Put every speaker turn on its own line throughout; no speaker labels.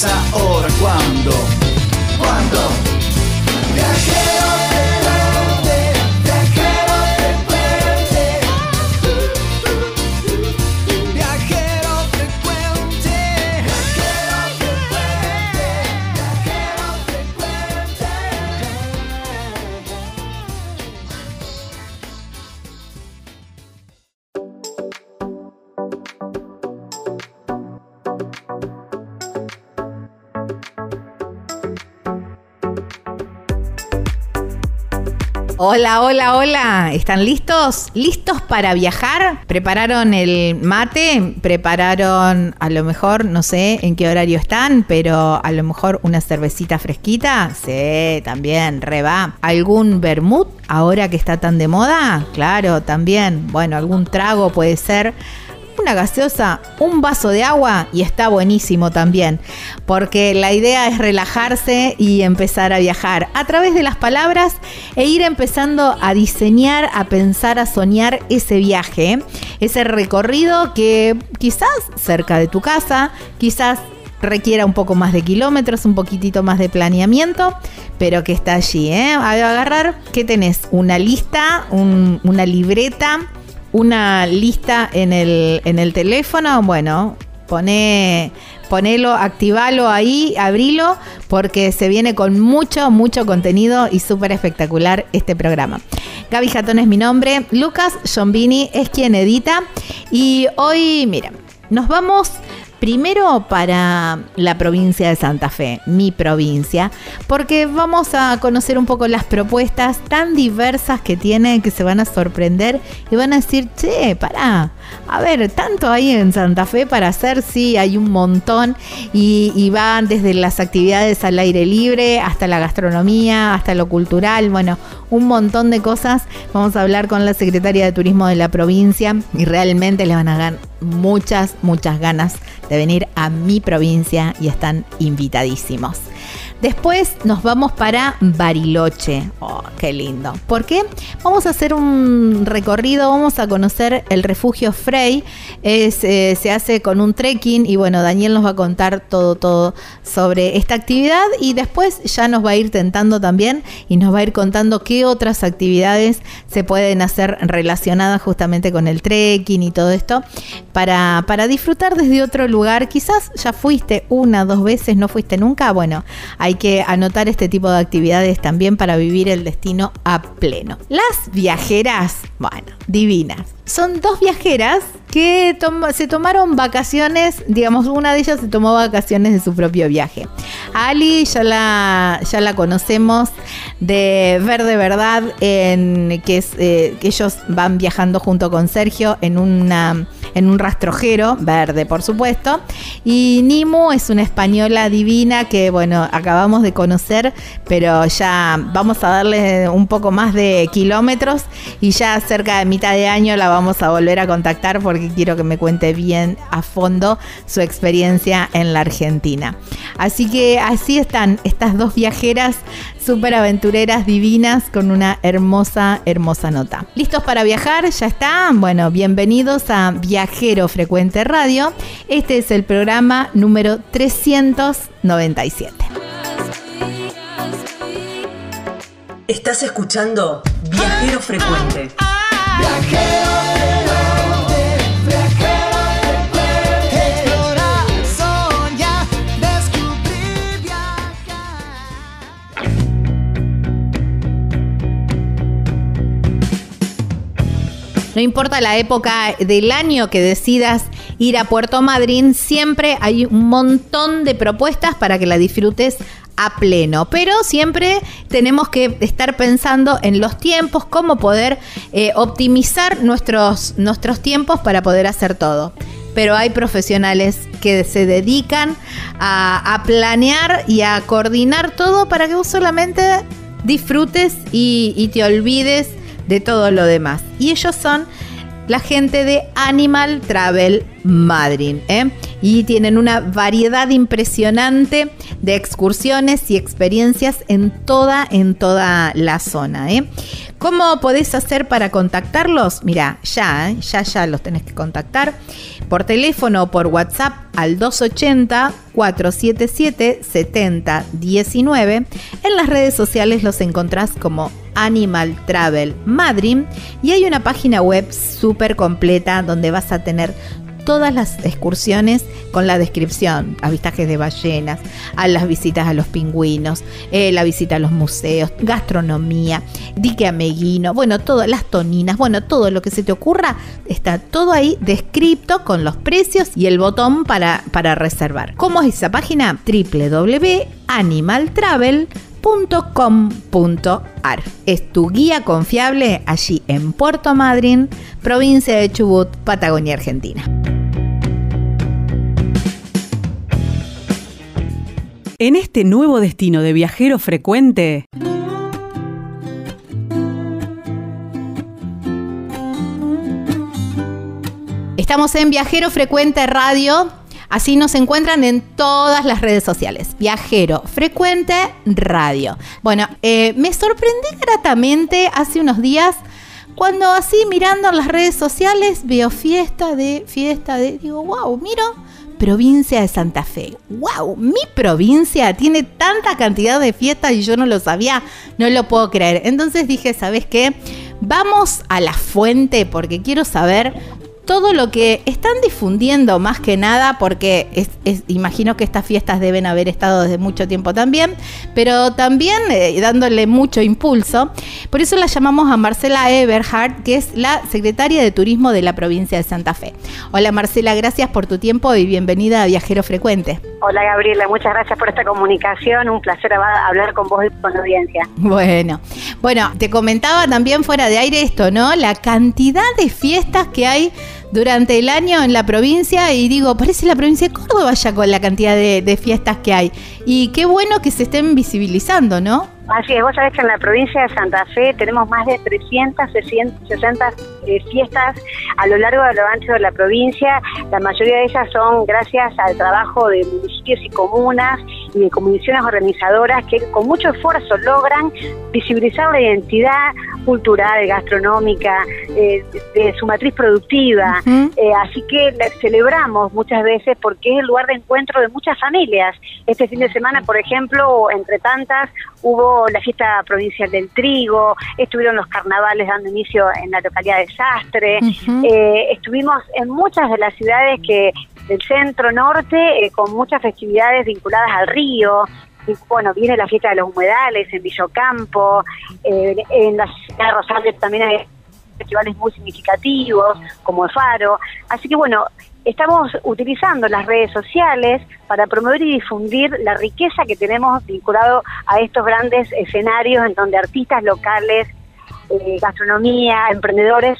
Si no es
Hola, hola, hola. ¿Están listos? ¿Listos para viajar? ¿Prepararon el mate? ¿Prepararon a lo mejor, no sé en qué horario están, pero a lo mejor una cervecita fresquita? Sí, también, reba. ¿Algún vermut ahora que está tan de moda? Claro, también. Bueno, algún trago puede ser una gaseosa, un vaso de agua y está buenísimo también, porque la idea es relajarse y empezar a viajar a través de las palabras e ir empezando a diseñar, a pensar, a soñar ese viaje, ese recorrido que quizás cerca de tu casa, quizás requiera un poco más de kilómetros, un poquitito más de planeamiento, pero que está allí. ¿eh? A agarrar, ¿qué tenés? Una lista, un- una libreta, una lista en el, en el teléfono. Bueno, pone, ponelo, activalo ahí, abrilo, porque se viene con mucho, mucho contenido y súper espectacular este programa. Gaby Jatón es mi nombre, Lucas Giombini es quien edita y hoy, mira, nos vamos Primero para la provincia de Santa Fe, mi provincia, porque vamos a conocer un poco las propuestas tan diversas que tiene que se van a sorprender y van a decir, che, pará, a ver, tanto hay en Santa Fe para hacer, sí, hay un montón y, y van desde las actividades al aire libre hasta la gastronomía, hasta lo cultural, bueno, un montón de cosas. Vamos a hablar con la secretaria de Turismo de la provincia y realmente le van a dar muchas, muchas ganas de venir a mi provincia y están invitadísimos. Después nos vamos para Bariloche. Oh, qué lindo. ¿Por qué? Vamos a hacer un recorrido, vamos a conocer el refugio Frey. Eh, se hace con un trekking y bueno, Daniel nos va a contar todo, todo sobre esta actividad y después ya nos va a ir tentando también y nos va a ir contando qué otras actividades se pueden hacer relacionadas justamente con el trekking y todo esto para, para disfrutar desde otro lugar. Quizás ya fuiste una, dos veces, no fuiste nunca. Bueno, hay que anotar este tipo de actividades también para vivir el destino a pleno. Las viajeras, bueno, divinas. Son dos viajeras que se tomaron vacaciones, digamos, una de ellas se tomó vacaciones de su propio viaje. Ali ya la, ya la conocemos de Ver de Verdad, eh, que ellos van viajando junto con Sergio en una en un rastrojero verde, por supuesto. Y Nimu es una española divina que, bueno, acabamos de conocer, pero ya vamos a darle un poco más de kilómetros y ya cerca de mitad de año la vamos a volver a contactar porque quiero que me cuente bien a fondo su experiencia en la Argentina. Así que así están estas dos viajeras súper aventureras divinas con una hermosa, hermosa nota. ¿Listos para viajar? ¿Ya están? Bueno, bienvenidos a Viajero Frecuente Radio. Este es el programa número 397.
Estás escuchando Viajero Frecuente.
No importa la época del año que decidas ir a Puerto Madryn, siempre hay un montón de propuestas para que la disfrutes a pleno. Pero siempre tenemos que estar pensando en los tiempos, cómo poder eh, optimizar nuestros, nuestros tiempos para poder hacer todo. Pero hay profesionales que se dedican a, planear y a coordinar todo para que vos solamente disfrutes y, y te olvides de todo lo demás. Y ellos son la gente de Animal Travel Madrid. ¿eh? Y tienen una variedad impresionante de excursiones y experiencias en toda, en toda la zona. ¿eh? ¿Cómo podés hacer para contactarlos? Mira, ya, ¿eh? ya, ya los tenés que contactar por teléfono o por WhatsApp al 280 477 7019. En las redes sociales los encontrás como Animal Travel Madrid y hay una página web súper completa donde vas a tener todas las excursiones con la descripción, avistajes de ballenas, a las visitas a los pingüinos, eh, la visita a los museos, gastronomía, dique ameguino, bueno, todas las toninas, bueno, todo lo que se te ocurra, está todo ahí descrito con los precios y el botón para, para reservar. ¿Cómo es esa página? www.animaltravel.com.ar Es tu guía confiable allí en Puerto Madryn, provincia de Chubut, Patagonia, Argentina.
En este nuevo destino de viajero frecuente,
Estamos en Viajero Frecuente Radio. Así nos encuentran en todas las redes sociales. Viajero Frecuente Radio. Bueno, eh, me sorprendí gratamente hace unos días cuando así mirando las redes sociales veo fiesta de, fiesta de, digo, wow, miro provincia de Santa Fe. ¡Wow! Mi provincia tiene tanta cantidad de fiestas y yo no lo sabía, no lo puedo creer. Entonces dije, ¿sabes qué? Vamos a la fuente porque quiero saber todo lo que están difundiendo más que nada, porque imagino que estas fiestas deben haber estado desde mucho tiempo también, pero también eh, dándole mucho impulso. Por eso la llamamos a Marcela Eberhardt, que es la secretaria de Turismo de la provincia de Santa Fe. Hola Marcela, gracias por tu tiempo y bienvenida a Viajero Frecuente.
Hola Gabriela, muchas gracias por esta comunicación, un placer hablar con vos y con la audiencia.
Bueno, bueno, te comentaba también fuera de aire esto, ¿no? La cantidad de fiestas que hay durante el año en la provincia y digo, parece la provincia de Córdoba ya con la cantidad de, de fiestas que hay. Y qué bueno que se estén visibilizando, ¿no?
Así es, vos sabés que en la provincia de Santa Fe tenemos más de 360 eh, fiestas a lo largo de lo ancho de la provincia. La mayoría de ellas son gracias al trabajo de municipios y comunas y de comisiones organizadoras que con mucho esfuerzo logran visibilizar la identidad cultural, gastronómica, eh, de, su matriz productiva. Eh, así que la celebramos muchas veces porque es el lugar de encuentro de muchas familias. Este fin de semana, por ejemplo, entre tantas, hubo la fiesta provincial del trigo, estuvieron los carnavales dando inicio en la localidad de Sastre, eh, estuvimos en muchas de las ciudades que del centro norte eh, con muchas festividades vinculadas al río. Bueno, viene la fiesta de los humedales en Villocampo, en la ciudad de Rosario también hay festivales muy significativos, como el Faro. Así que bueno, estamos utilizando las redes sociales para promover y difundir la riqueza que tenemos vinculado a estos grandes escenarios en donde artistas locales, eh, gastronomía, emprendedores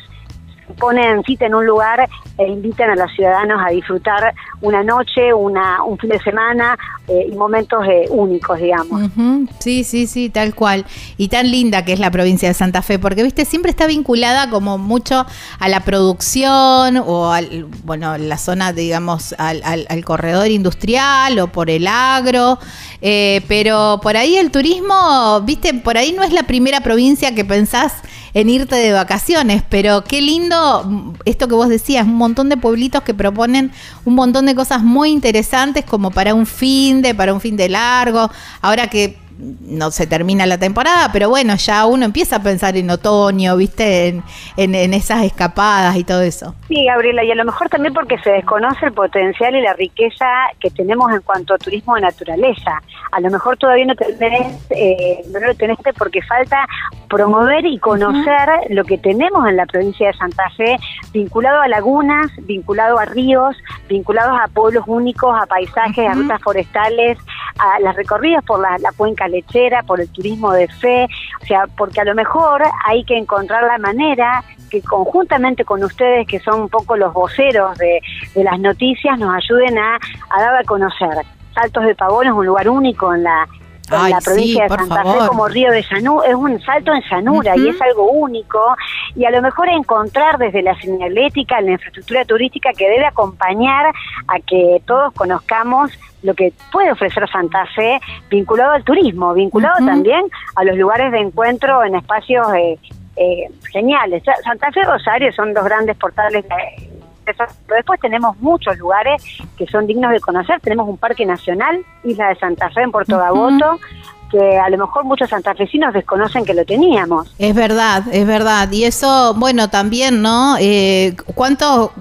ponen cita en un lugar e invitan a los ciudadanos a disfrutar una noche, una, un fin de semana eh, y momentos eh, únicos, digamos.
Sí, sí, sí, tal cual. Y tan linda que es la provincia de Santa Fe, porque, viste, siempre está vinculada como mucho a la producción o al, bueno, la zona, digamos, al, al, corredor industrial o por el agro, eh, pero por ahí el turismo, viste, por ahí no es la primera provincia que pensás en irte de vacaciones, pero qué lindo esto que vos decías, un montón de pueblitos que proponen un montón de cosas muy interesantes como para un fin de, para un fin de largo, ahora que no se termina la temporada, pero bueno, ya uno empieza a pensar en otoño, ¿viste? En, en, esas escapadas y todo eso.
Sí, Gabriela, y a lo mejor también porque se desconoce el potencial y la riqueza que tenemos en cuanto a turismo de naturaleza. A lo mejor todavía no tenés, eh, no lo tenés porque falta promover y conocer lo que tenemos en la provincia de Santa Fe, vinculado a lagunas, vinculado a ríos, vinculados a pueblos únicos, a paisajes, a rutas forestales, a las recorridas por la, la cuenca lechera, por el turismo de fe, o sea, porque a lo mejor hay que encontrar la manera que conjuntamente con ustedes, que son un poco los voceros de, las noticias, nos ayuden a, dar a conocer. Saltos de Pavón es un lugar único en la, en la provincia de Santa Fe como Río de Llanura, es un salto en llanura y es algo único. Y a lo mejor encontrar desde la señalética, la infraestructura turística que debe acompañar a que todos conozcamos lo que puede ofrecer Santa Fe vinculado al turismo, vinculado también a los lugares de encuentro en espacios eh, eh, geniales. Santa Fe y Rosario son dos grandes portales de pero después tenemos muchos lugares que son dignos de conocer. Tenemos un parque nacional, Isla de Santa Fe en Puerto Gaboto, que a lo mejor muchos santafesinos desconocen que lo teníamos.
Es verdad, es verdad. Y eso, bueno, también, ¿no? Eh, ¿Cuánto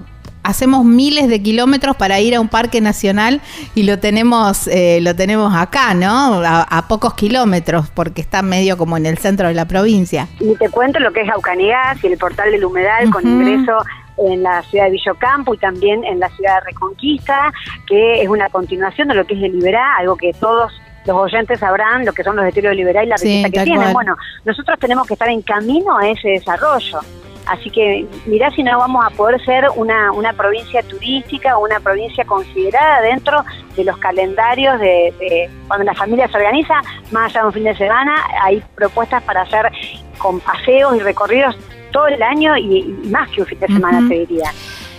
hacemos miles de kilómetros para ir a un parque nacional y lo tenemos eh, lo tenemos acá, ¿no? A, pocos kilómetros porque está medio como en el centro de la provincia.
Y te cuento lo que es Aucanigás y el portal del humedal con ingreso en la ciudad de Villocampo y también en la ciudad de Reconquista, que es una continuación de lo que es el Liberá, algo que todos los oyentes sabrán lo que son los estilos de Liberá y la riqueza que tienen. Bueno, nosotros tenemos que estar en camino a ese desarrollo. Así que mirá si no vamos a poder ser una, una provincia turística o una provincia considerada dentro de los calendarios de, de, cuando la familia se organiza, más allá de un fin de semana, hay propuestas para hacer con paseos y recorridos todo el año y, más que un fin de semana, te diría.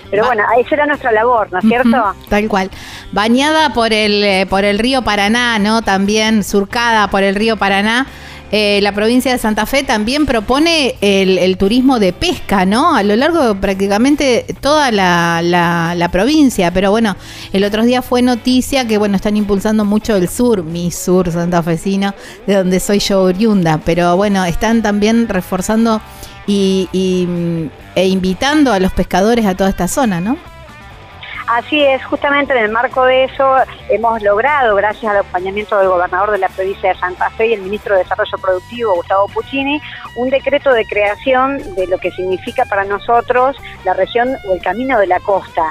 Pero bueno, esa era nuestra labor, ¿no es cierto?
Tal cual. Bañada por el, eh, por el río Paraná, ¿no? También surcada por el río Paraná. Eh, la provincia de Santa Fe también propone el, turismo de pesca, ¿no? A lo largo de prácticamente toda la, provincia. Pero bueno, el otro día fue noticia que, bueno, están impulsando mucho el sur, mi sur santafesino, de donde soy yo oriunda. Pero bueno, están también reforzando y, e invitando a los pescadores a toda esta zona, ¿no?
Así es, justamente en el marco de eso hemos logrado, gracias al acompañamiento del gobernador de la provincia de Santa Fe y el ministro de Desarrollo Productivo, Gustavo Puccini, un decreto de creación de lo que significa para nosotros la región o el camino de la costa.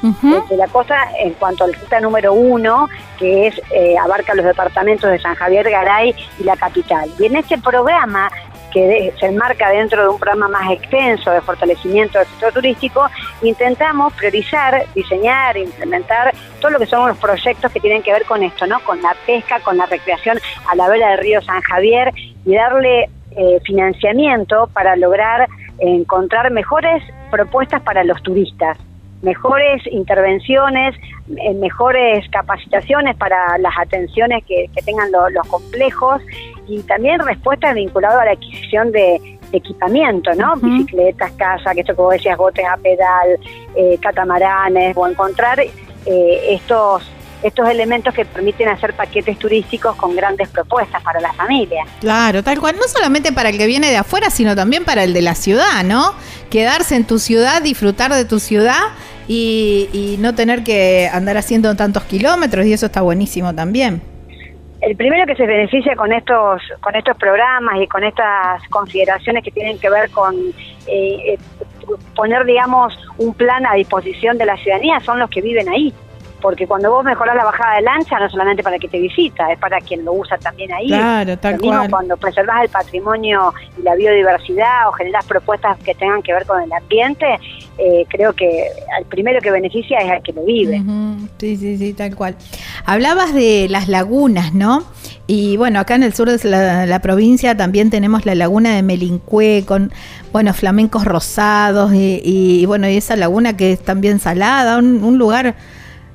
De la costa en cuanto al ruta número uno, que es eh, abarca los departamentos de San Javier, Garay y la capital. Y en este programa que se enmarca dentro de un programa más extenso de fortalecimiento del sector turístico, intentamos priorizar, diseñar, implementar todo lo que son los proyectos que tienen que ver con esto, ¿no? Con la pesca, con la recreación a la vela del río San Javier y darle eh, financiamiento para lograr encontrar mejores propuestas para los turistas mejores intervenciones, eh, mejores capacitaciones para las atenciones que, tengan los complejos y también respuestas vinculadas a la adquisición de, equipamiento, ¿no? Bicicletas, casas, que esto como decías, botes a pedal, eh, catamaranes, o encontrar eh, estos estos elementos que permiten hacer paquetes turísticos con grandes propuestas para la familia.
Claro, tal cual, no solamente para el que viene de afuera, sino también para el de la ciudad, ¿no? Quedarse en tu ciudad, disfrutar de tu ciudad y, y no tener que andar haciendo tantos kilómetros y eso está buenísimo también
el primero que se beneficia con estos con estos programas y con estas consideraciones que tienen que ver con eh, eh, poner, digamos, un plan a disposición de la ciudadanía son los que viven ahí porque cuando vos mejorás la bajada de lancha, no solamente para que te visita, es para quien lo usa también ahí.
Claro, tal
Lo mismo
cual.
cuando preservás el patrimonio y la biodiversidad o generás propuestas que tengan que ver con el ambiente, eh, creo que al primero que beneficia es al que lo vive.
Ujú, Sí, sí, sí, tal cual. Hablabas de las lagunas, ¿no? Y bueno, acá en el sur de la, la provincia también tenemos la laguna de Melincue con, bueno, flamencos rosados y, y, bueno, y esa laguna que es también salada, un, un lugar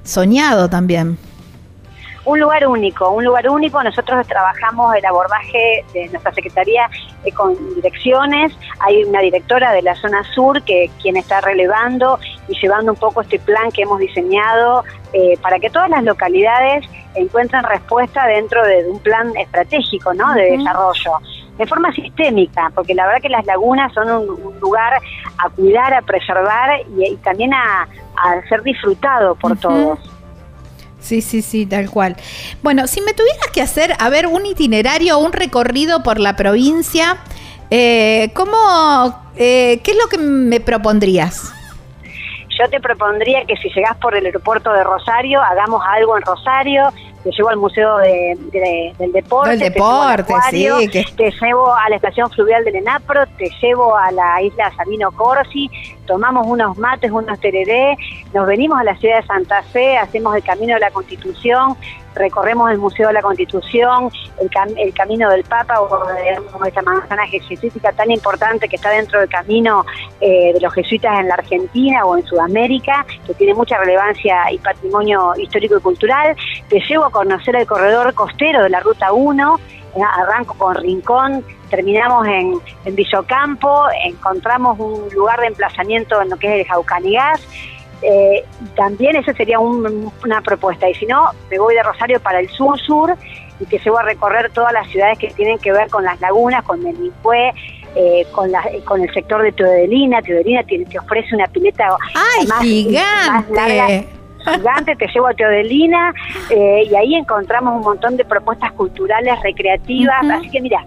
soñado también.
Un lugar único, un lugar único. Nosotros trabajamos el abordaje de nuestra Secretaría eh, con direcciones. Hay una directora de la zona sur que quien está relevando y llevando un poco este plan que hemos diseñado eh, para que todas las localidades encuentren respuesta dentro de un plan estratégico ¿no? de desarrollo de forma sistémica, porque la verdad que las lagunas son un, un lugar a cuidar, a preservar y, y también a, a, ser disfrutado por todos.
Sí, sí, sí, tal cual. Bueno, si me tuvieras que hacer, a ver, un itinerario, un recorrido por la provincia, eh, ¿cómo, eh, qué es lo que me propondrías?
Yo te propondría que si llegás por el aeropuerto de Rosario, hagamos algo en Rosario, te llevo al Museo de- de- del Deporte,
Del
te
deporte,
acuario,
sí, que-
te llevo a la estación fluvial del Enapro, te llevo a la isla Sabino Corsi, tomamos unos mates, unos tereré, nos venimos a la ciudad de Santa Fe, hacemos el Camino de la Constitución, recorremos el Museo de la Constitución, el, cam- el Camino del Papa, o digamos, esa manzana jesuítica tan importante que está dentro del camino eh, de los jesuitas en la Argentina o en Sudamérica, que tiene mucha relevancia y patrimonio histórico y cultural. Te llevo a conocer el corredor costero de la Ruta 1, eh, arranco con Rincón, terminamos en, en Villocampo, encontramos un lugar de emplazamiento en lo que es el Jaucanigás, eh, también esa sería un- una propuesta. Y si no, me voy de Rosario para el sur-sur y que llevo a recorrer todas las ciudades que tienen que ver con las lagunas, con Melincue, eh, con, la- con el sector de Teodelina. Teodelina tiene, te ofrece una pileta
¡Ay,
más- más larga,
gigante!
gigante, te llevo a Teodelina eh, y ahí encontramos un montón de propuestas culturales, recreativas. Así que mira,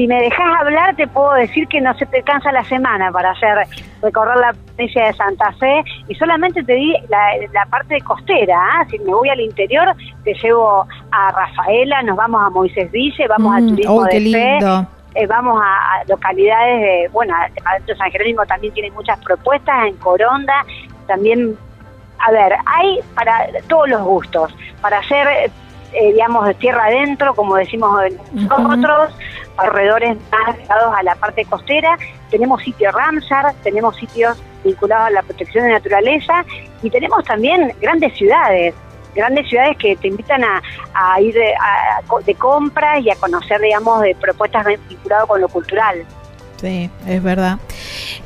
si me dejas hablar, te puedo decir que no se te cansa la semana para hacer recorrer la provincia de Santa Fe y solamente te di la, la parte costera. ¿ah? Si me voy al interior, te llevo a Rafaela, nos vamos a Moisés Ville, vamos al
Mm,
turismo
oh, qué
de fe. Eh, vamos a, a localidades de, bueno, adentro de San Jerónimo también tiene muchas propuestas, en Coronda también, a ver, hay para todos los gustos, para hacer, eh, digamos, de tierra adentro, como decimos nosotros, corredores más ligados a la parte costera, tenemos sitio Ramsar, tenemos sitios vinculados a la protección de naturaleza y tenemos también grandes ciudades, grandes ciudades que te invitan a, a ir de, a- de compras y a conocer, digamos, de propuestas vinculadas con lo cultural.
Sí, es verdad.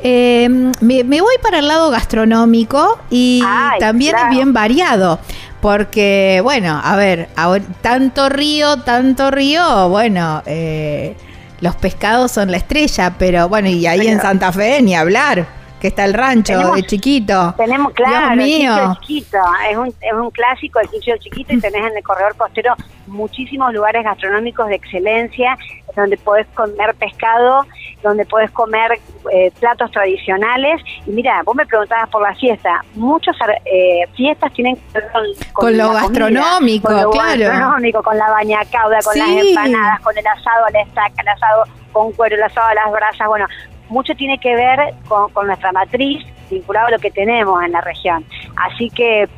Eh, me, me voy para el lado gastronómico y
Ay,
también
claro.
es bien variado. Porque, bueno, a ver, ahora- tanto río, tanto río, bueno, eh, los pescados son la estrella, pero bueno, y ahí en. Santa Fe ni hablar, que está el rancho
Tenemos-
de chiquito.
Tenemos, claro,
Dios
el
mío.
Chiquito, es un, es un clásico el Quicho Chiquito y tenés en el corredor costero muchísimos lugares gastronómicos de excelencia donde podés comer pescado, donde podés comer eh, platos tradicionales. Y mira, vos me preguntabas por la fiesta. Muchas eh, fiestas tienen que ver con,
Con lo
la comida,
gastronómico,
con lo
claro.
gastronómico, con la bañacauda, con las empanadas, con el asado a la estaca, el asado con cuero, el asado a las brasas. Bueno, mucho tiene que ver con, con nuestra matriz vinculado a lo que tenemos en la región. Así que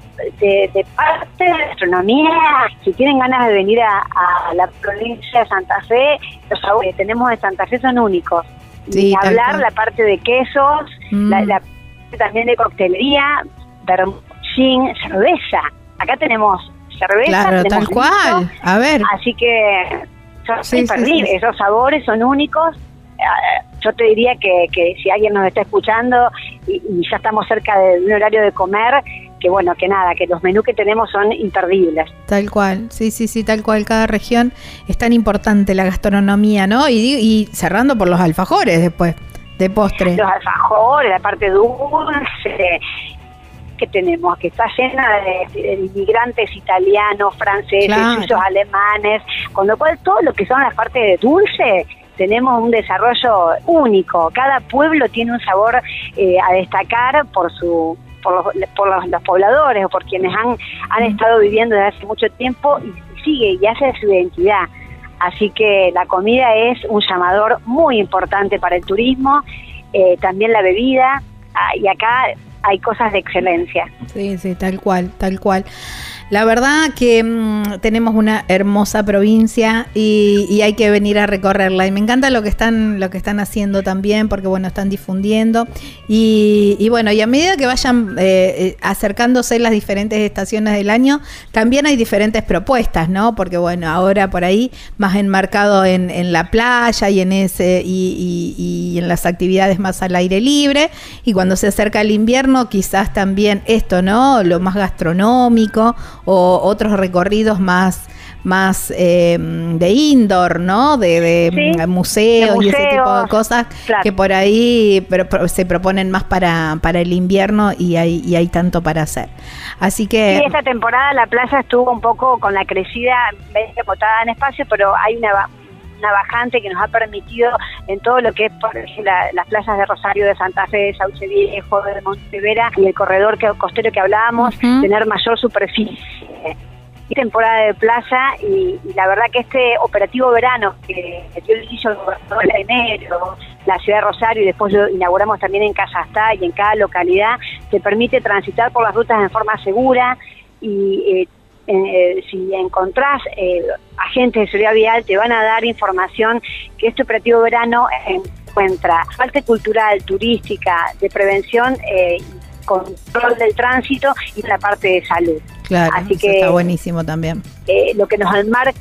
de, de parte de la gastronomía, si tienen ganas de venir a, a la provincia de Santa Fe, los sabores que tenemos en Santa Fe son únicos.
Sí,
hablar la parte de quesos,
Mm.
la, la también de coctelería, vermouthín, cerveza. Acá tenemos cerveza,
Claro,
tenemos
tal cual. A ver,
Así que son
Sí, sí,
imperdibles,
sí.
esos sabores son únicos. Eh, Yo te diría que, que si alguien nos está escuchando y, y ya estamos cerca de un horario de comer, que bueno, que nada, que los menús que tenemos son imperdibles.
Tal cual, sí, sí, sí, tal cual. Cada región es tan importante la gastronomía, ¿no? Y, cerrando por los alfajores después, de postre.
Los alfajores, la parte dulce que tenemos, que está llena de, de inmigrantes italianos, franceses,
Claro.
suizos, alemanes, con lo cual todo lo que son las partes de dulce tenemos un desarrollo único. Cada pueblo tiene un sabor eh, a destacar por su por, los, por los, pobladores o por quienes han, han estado viviendo desde hace mucho tiempo y, sigue y hace su identidad. Así que la comida es un llamador muy importante para el turismo, eh, también la bebida, ah, y acá hay cosas de excelencia.
Sí, sí, tal cual, tal cual. La verdad que mm, tenemos una hermosa provincia y, hay que venir a recorrerla. Y me encanta lo que están, lo que están haciendo también, porque bueno, están difundiendo. Y, bueno, y a medida que vayan eh, eh, acercándose las diferentes estaciones del año, también hay diferentes propuestas, ¿no? Porque bueno, ahora por ahí más enmarcado en, la playa y en ese, y, y en las actividades más al aire libre. Y cuando se acerca el invierno, quizás también esto, ¿no? Lo más gastronómico o otros recorridos más más eh, de indoor, ¿no? De, museos y ese tipo de cosas que por ahí se proponen más para, para el invierno y hay, y hay tanto para hacer. Así que...
Sí, esta temporada la playa estuvo un poco con la crecida, medio botada en espacio, pero hay una una bajante que nos ha permitido en todo lo que es por las playas de Rosario, de Santa Fe, de Sauce Viejo, de Montevera y el corredor costero que hablábamos, tener mayor superficie temporada de playa y, la verdad que este operativo verano que dio el inicio el gobernador de enero, la ciudad de Rosario y después lo inauguramos también en Cazastá y en cada localidad, te permite transitar por las rutas en forma segura y eh, eh, si encontrás eh, agentes de seguridad vial te van a dar información que este operativo verano encuentra parte cultural, turística, de prevención eh, control del tránsito y la parte de salud.
Claro, Así que, está buenísimo también.
Eh, lo que nos enmarca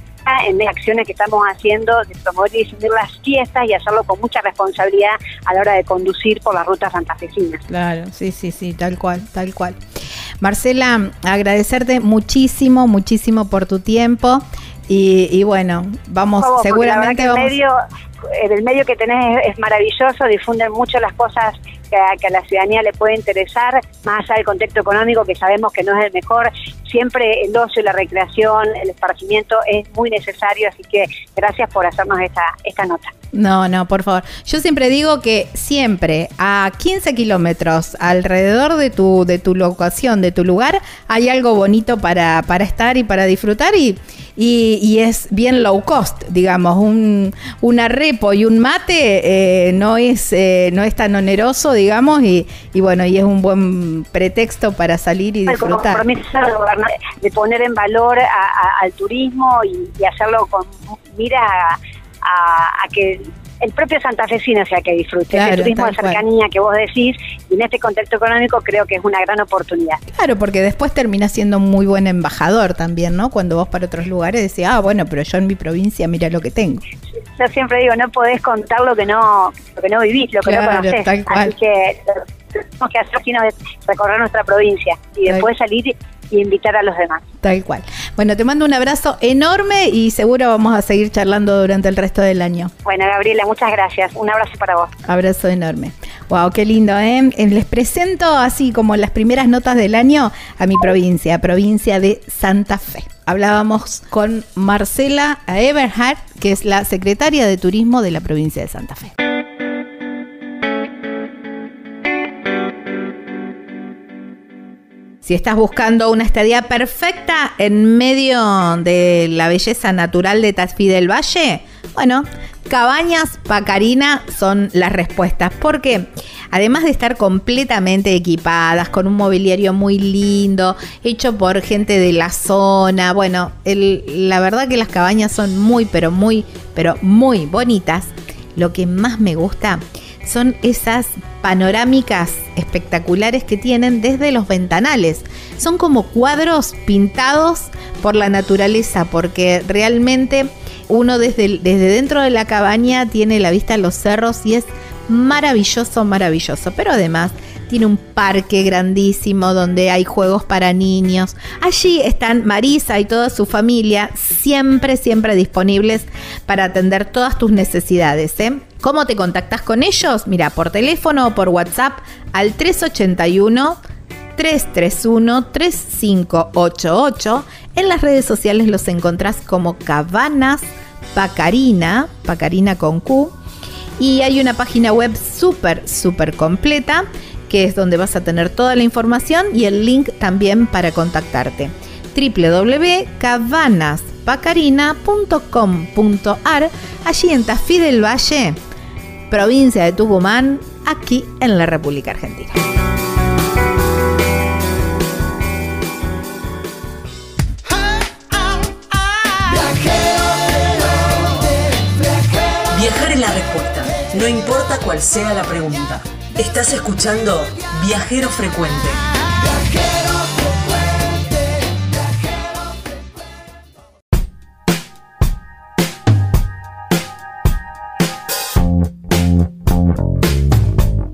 en las acciones que estamos haciendo de promover y difundir las fiestas y hacerlo con mucha responsabilidad a la hora de conducir por las rutas santafesinas.
Claro, sí, sí, sí, tal cual, tal cual. Marcela, agradecerte muchísimo, muchísimo por tu tiempo y, bueno, vamos, seguramente vamos...
El medio, el medio que tenés es maravilloso, difunden mucho las cosas que a, la ciudadanía le puede interesar, más allá del contexto económico que sabemos que no es el mejor. Siempre el ocio, la recreación, el esparcimiento es muy necesario, así que gracias por hacernos esta, esta nota.
No, no, por favor. Yo siempre digo que siempre a 15 kilómetros alrededor de tu, de tu locación, de tu lugar, hay algo bonito para, para estar y para disfrutar y, y, es bien low cost, digamos. Un, una repo y un mate eh, no, es, eh, no es tan oneroso, digamos, y, y, bueno, y es un buen pretexto para salir y disfrutar.
Como de poner en valor al turismo y, y hacerlo con mira a, que el propio santafesino sea que disfrute. el turismo de cercanía que vos decís, y en este contexto económico creo que es una gran oportunidad.
Claro, porque después termina siendo muy buen embajador también, ¿no? Cuando vos para otros lugares decís, ah, bueno, pero yo en mi provincia mira lo que tengo.
Yo siempre digo, no podés contar lo que no, lo que no vivís, lo que no conocés. Así que tenemos que hacer sino recorrer nuestra provincia y después salir y invitar a los demás.
Tal cual. Bueno, te mando un abrazo enorme y seguro vamos a seguir charlando durante el resto del año.
Bueno, Gabriela, muchas gracias. Un abrazo para vos.
Abrazo enorme. Wow, qué lindo, ¿eh? ¿eh? Les presento así como las primeras notas del año a mi provincia, provincia de Santa Fe. Hablábamos con Marcela Eberhardt, que es la secretaria de Turismo de la provincia de Santa Fe. Si estás buscando una estadía perfecta en medio de la belleza natural de Tafí del Valle, bueno, Cabañas Pacarina son las respuestas. Porque además de estar completamente equipadas, con un mobiliario muy lindo, hecho por gente de la zona, bueno, la verdad que las cabañas son muy, pero muy, pero muy bonitas. Lo que más me gusta son esas panorámicas espectaculares que tienen desde los ventanales. Son como cuadros pintados por la naturaleza, porque realmente uno desde, desde dentro de la cabaña tiene la vista a los cerros y es maravilloso, maravilloso. Pero además tiene un parque grandísimo donde hay juegos para niños. Allí están Marisa y toda su familia siempre, siempre disponibles para atender todas tus necesidades. ¿eh? ¿Cómo te contactas con ellos? Mira, por teléfono o por WhatsApp al 381 331 3588. En las redes sociales los encontrás como Cabanas Pacarina, Pacarina con Q. Y hay una página web súper, súper completa, que es donde vas a tener toda la información y el link también para contactarte. www.cabanaspacarina.com.ar, allí en Tafí del Valle, provincia de Tucumán, aquí en la República Argentina.
Viajar es la respuesta, no importa cuál sea la pregunta. Estás escuchando Viajero Frecuente.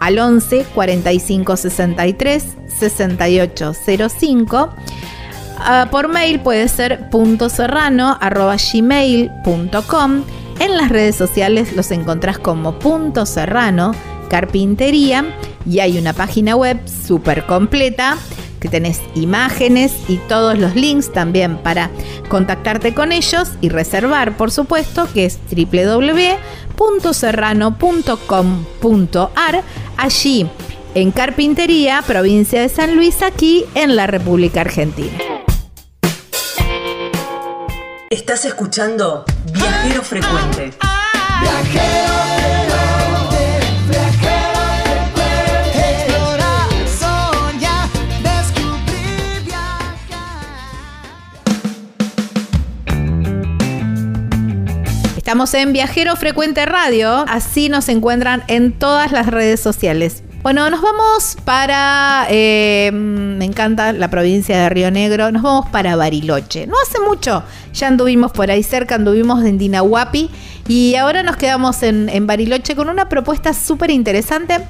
al 11 45 63 68 05. por mail puede ser punto serrano. En las redes sociales los encontrás como punto serrano carpintería y hay una página web súper completa que tenés imágenes y todos los links también para contactarte con ellos y reservar, por supuesto, que es www.serrano.com.ar, allí en Carpintería, provincia de San Luis, aquí en la República Argentina.
Estás escuchando Viajero Frecuente.
Estamos en Viajero Frecuente Radio, así nos encuentran en todas las redes sociales. Bueno, nos vamos para, eh, me encanta la provincia de Río Negro, nos vamos para Bariloche. No hace mucho, ya anduvimos por ahí cerca, anduvimos en Dinahuapi. Y ahora nos quedamos en, Bariloche con una propuesta súper interesante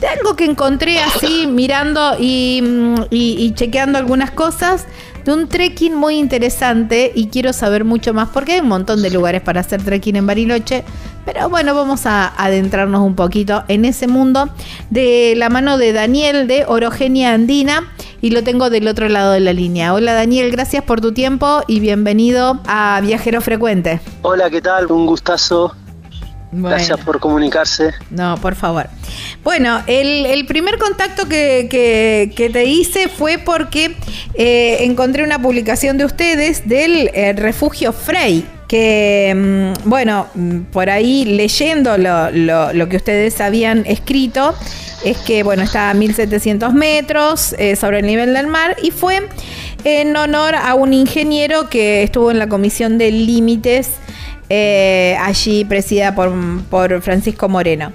de algo que encontré así mirando y, y chequeando algunas cosas de un trekking muy interesante y quiero saber mucho más porque hay un montón de lugares para hacer trekking en Bariloche. Pero bueno, vamos a adentrarnos un poquito en ese mundo de la mano de Daniel de Orogenia Andina y lo tengo del otro lado de la línea. Hola Daniel, gracias por tu tiempo y bienvenido a Viajero Frecuente.
Hola, ¿qué tal? Un gustazo Gracias por comunicarse.
No, por favor. Bueno, el, primer contacto que, te hice fue porque eh, encontré una publicación de ustedes del eh, refugio Frey que, mm, bueno, mm, por ahí leyendo lo, que ustedes habían escrito, es que, bueno, está a 1700 metros eh, sobre el nivel del mar y fue en honor a un ingeniero que estuvo en la comisión de límites eh, allí presidida por, Francisco Moreno.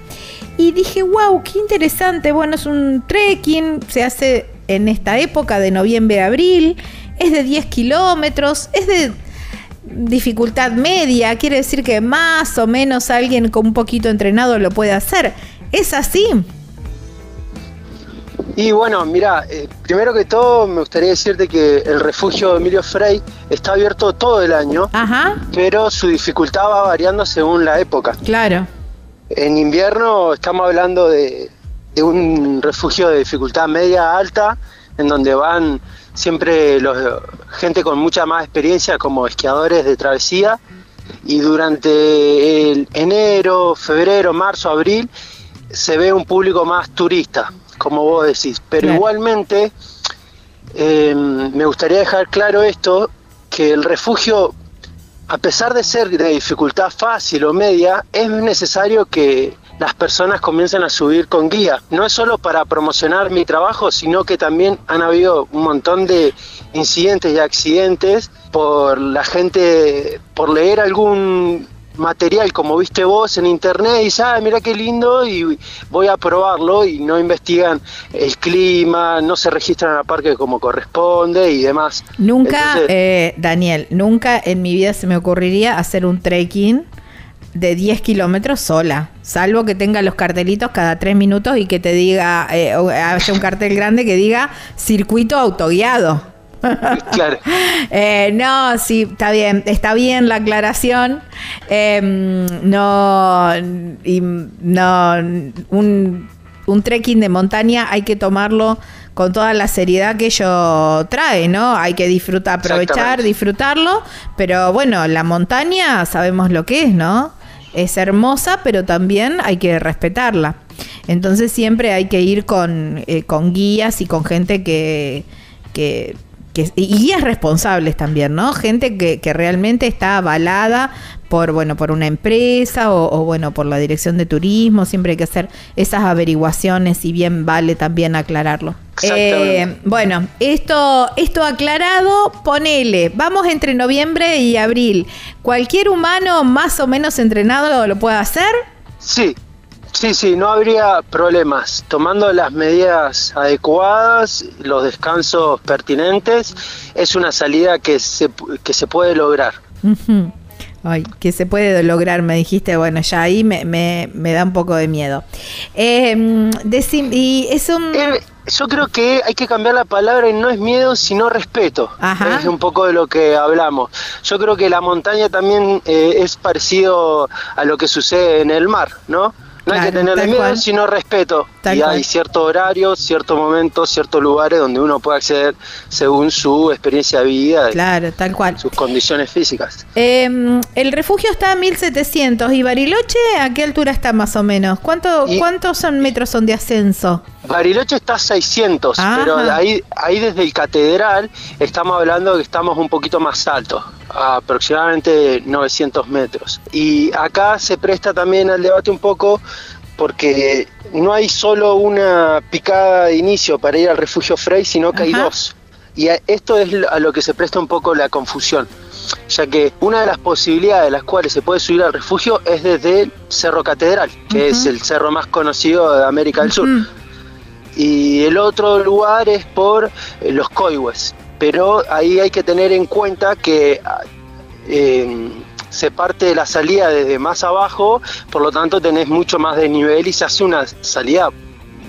Y dije, wow, qué interesante. Bueno, es un trekking, se hace en esta época de noviembre a abril, es de 10 kilómetros, es de dificultad media, quiere decir que más o menos alguien con un poquito entrenado lo puede hacer. ¿Es así?
Y bueno, mira, eh, primero que todo me gustaría decirte que el refugio de Emilio Frey está abierto todo el año, pero su dificultad va variando según la época.
Claro.
En invierno estamos hablando de, un refugio de dificultad media alta, en donde van siempre los gente con mucha más experiencia como esquiadores de travesía y durante el enero, febrero, marzo, abril se ve un público más turista como vos decís. Pero igualmente, em, me gustaría dejar claro esto, que el refugio a pesar de ser de dificultad fácil o media, es necesario que las personas comiencen a subir con guía. No es solo para promocionar mi trabajo, sino que también han habido un montón de incidentes y accidentes por la gente, por leer algún material como viste vos en internet y dices, ah, mira qué lindo y voy a probarlo y no investigan el clima, no se registran la parque como corresponde y demás.
Nunca, eh, Daniel, nunca en mi vida se me ocurriría hacer un trekking de 10 kilómetros sola, salvo que tenga los cartelitos cada 3 minutos y que te diga, eh, haya un cartel grande que diga circuito autoguiado. Claro. Eh, no, sí, está bien, está bien la aclaración. Em, no, no, un, un trekking de montaña hay que tomarlo con toda la seriedad que ello trae, ¿no? Hay que disfrutar, aprovechar, disfrutarlo, pero bueno, la montaña sabemos lo que es, ¿no? Es hermosa, pero también hay que respetarla. Entonces siempre hay que ir con, eh, con guías y con gente que, que y guías responsables también, ¿no? Gente que, que, realmente está avalada por, bueno, por una empresa o, bueno, por la dirección de turismo. Siempre hay que hacer esas averiguaciones y bien vale también aclararlo. Eh, bueno, esto, esto aclarado, ponele, vamos entre noviembre y abril. ¿Cualquier humano más o menos entrenado lo puede hacer?
Sí, Sí, sí, no habría problemas. Tomando las medidas adecuadas, los descansos pertinentes, es una salida que se, que se puede lograr.
Ay, que se puede lograr, me dijiste, bueno, ya ahí me, me, da un poco de miedo. Eh, y es un...
Eh, yo creo que hay que cambiar la palabra y no es miedo, sino respeto. Es un poco de lo que hablamos. Yo creo que la montaña también eh, es parecido a lo que sucede en el mar, ¿no? No hay que tenerle miedo, sino respeto. Y hay cierto horario, cierto momento, ciertos lugares donde uno puede acceder según su experiencia de vida.
Claro, tal cual.
Sus condiciones físicas.
Em, el refugio está a 1700 y Bariloche, ¿a qué altura está más o menos? ¿Cuánto, ¿Cuántos son metros son de ascenso?
Bariloche está a 600, pero ahí, ahí desde el catedral estamos hablando de que estamos un poquito más altos, aproximadamente 900 metros. Y acá se presta también al debate un poco porque no hay solo una picada de inicio para ir al refugio Frey, sino que hay dos. Y esto es a lo que se presta un poco la confusión, ya que una de las posibilidades de las cuales se puede subir al refugio es desde el Cerro Catedral, que es el cerro más conocido de América del Sur y el otro lugar es por eh, los coihues. Pero ahí hay que tener en cuenta que eh, se parte de la salida desde más abajo, por lo tanto tenés mucho más de nivel y se hace una salida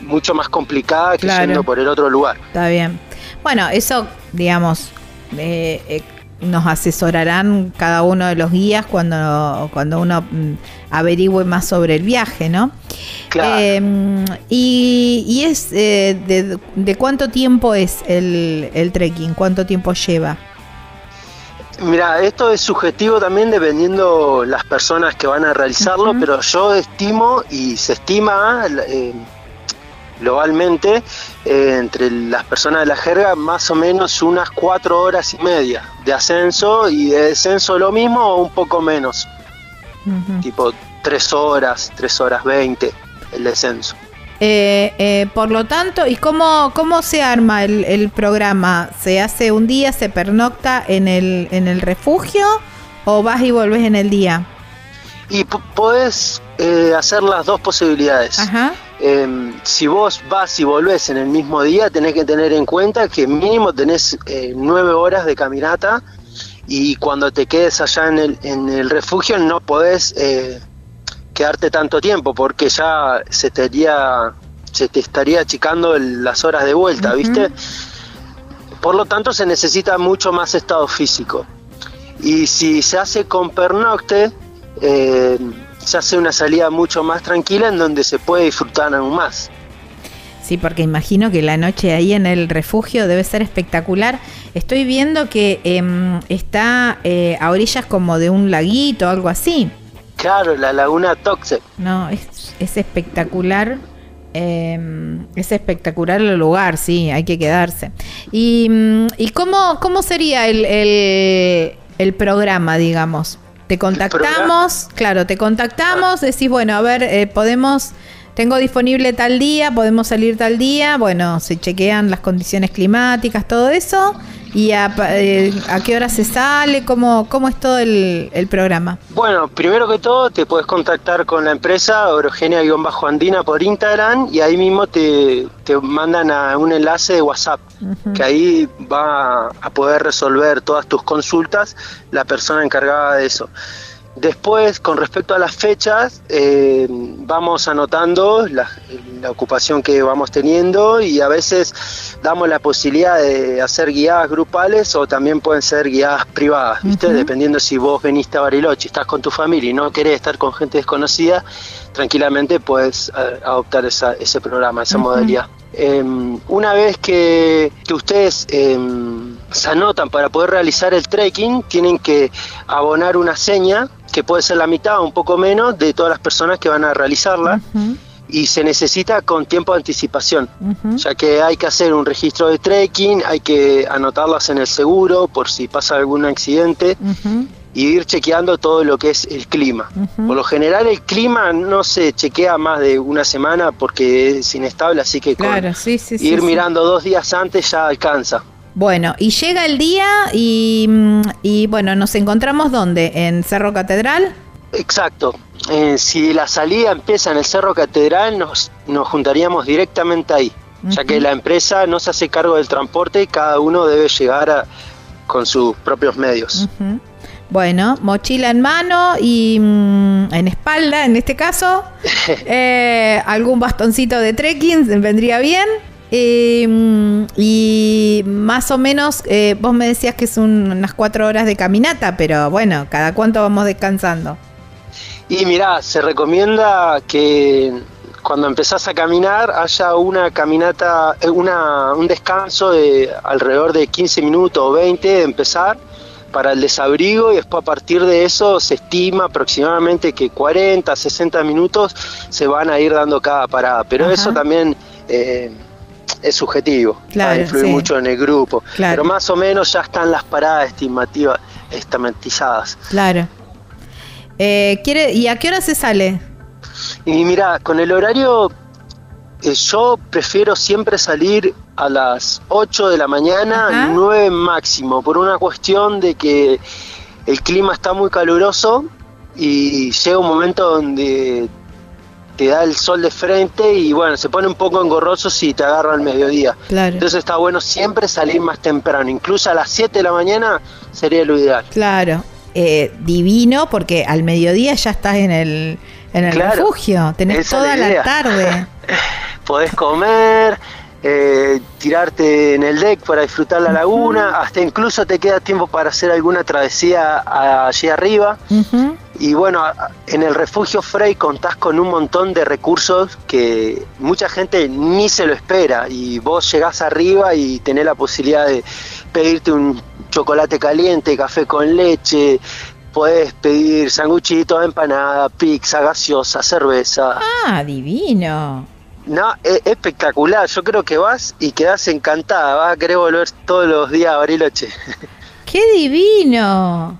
mucho más complicada que yendo por el otro lugar.
Está bien. Bueno, eso, digamos, eh, nos asesorarán cada uno de los guías cuando, cuando uno mm, averigüe más sobre el viaje, ¿no? Claro. Em, y, es eh, de, cuánto tiempo es el, el trekking, cuánto tiempo lleva.
Mira, esto es subjetivo también dependiendo las personas que van a realizarlo, pero yo estimo y se estima eh, globalmente eh, entre las personas de la jerga más o menos unas cuatro horas y media de ascenso y de descenso lo mismo o un poco menos. Tipo tres horas, tres horas veinte el descenso.
Eh, eh, por lo tanto, ¿y cómo, cómo se arma el, programa? ¿Se hace un día, se pernocta en el, en el refugio o vas y volvés en el día?
Y puedes hacer las dos posibilidades. Ajá. Em, si vos vas y volvés en el mismo día, tenés que tener en cuenta que mínimo tenés eh, nueve horas de caminata y cuando te quedes allá en el, en el refugio no podés eh, quedarte tanto tiempo porque ya se te, se te estaría achicando las horas de vuelta, ¿viste? Por lo tanto se necesita mucho más estado físico. Y si se hace con pernocte, eh, se hace una salida mucho más tranquila en donde se puede disfrutar aún más.
Sí, porque imagino que la noche ahí en el refugio debe ser espectacular. Estoy viendo que em, está eh, a orillas como de un laguito o algo así.
Claro, la laguna Toxe.
No, es, espectacular. Em, es espectacular el lugar, sí, hay que quedarse. ¿Y, mm, cómo, cómo sería el, el programa, digamos. Te contactamos, claro, te contactamos, decís, bueno, a ver, eh, podemos, tengo disponible tal día, podemos salir tal día, bueno, se chequean las condiciones climáticas, todo eso, y a, eh, a qué hora se sale, cómo, cómo es todo el, el programa.
Bueno, primero que todo te puedes contactar con la empresa Orogenia-Andina por Instagram y ahí mismo te, te mandan a un enlace de WhatsApp, que ahí va a poder resolver todas tus consultas la persona encargada de eso. Después, con respecto a las fechas, eh, vamos anotando la, la ocupación que vamos teniendo y a veces damos la posibilidad de hacer guiadas grupales o también pueden ser guiadas privadas, ¿viste? Dependiendo si vos veniste a Bariloche, estás con tu familia y no querés estar con gente desconocida, tranquilamente puedes eh, adoptar esa- ese programa, esa modalidad. Eh, una vez que, que ustedes eh, se anotan para poder realizar el trekking, tienen que abonar una seña, que puede ser la mitad o un poco menos, de todas las personas que van a realizarla, y se necesita con tiempo de anticipación, ya que hay que hacer un registro de trekking, hay que anotarlas en el seguro por si pasa algún accidente y ir chequeando todo lo que es el clima. Por lo general el clima no se chequea más de una semana porque es inestable, así que con
Claro, sí, sí, sí.
ir
sí.
mirando dos días antes ya alcanza.
Bueno, y llega el día y, mm, y bueno, nos encontramos ¿dónde? ¿En Cerro Catedral?
Exacto. Eh, si la salida empieza en el Cerro Catedral, nos, nos juntaríamos directamente ahí, ya que la empresa no se hace cargo del transporte y cada uno debe llegar a- con sus propios medios.
Ujú. Bueno, mochila en mano y mm, en espalda, en este caso. Eh, algún bastoncito de trekking vendría bien. Eh, y más o menos, eh, vos me decías que es un- unas cuatro horas de caminata, pero bueno, ¿cada cuánto vamos descansando?
Y mirá, se recomienda que cuando empezás a caminar haya una caminata, eh, una, un descanso de alrededor de 15 minutos o 20 de empezar para el desabrigo y después a partir de eso se estima aproximadamente que 40, 60 minutos se van a ir dando cada parada, pero
Ajá.
eso también eh, es subjetivo,
Claro,
va a influir
sí.
mucho en el grupo,
Claro.
pero más o menos ya están las paradas estimativas, estamentizadas.
Claro. Eh, ¿quiere, ¿Y a qué hora se sale?
Y mira, con el horario, yo prefiero siempre salir a las 8 de la mañana,
Ajá.
9 máximo, por una cuestión de que el clima está muy caluroso y llega un momento donde te da el sol de frente y bueno, se pone un poco engorroso si te agarra al mediodía.
Claro.
Entonces está bueno siempre salir más temprano, incluso a las 7 de la mañana sería lo ideal.
Claro. Eh, divino, porque al mediodía ya estás en el, en el
Claro,
refugio. Tenés toda
la
tarde.
podés comer, eh, tirarte en el deck para disfrutar la laguna, hasta incluso te queda tiempo para hacer alguna travesía allí arriba. Y bueno, en el refugio Frey contás con un montón de recursos que mucha gente ni se lo espera y vos llegás arriba y tenés la posibilidad de pedirte un chocolate caliente, café con leche, podés pedir sanguchitos, empanada, pizza, gaseosa, cerveza.
Ah, divino.
No, es espectacular. Yo creo que vas y quedás encantada. Vas a querer volver todos los días a Bariloche.
¡Qué divino!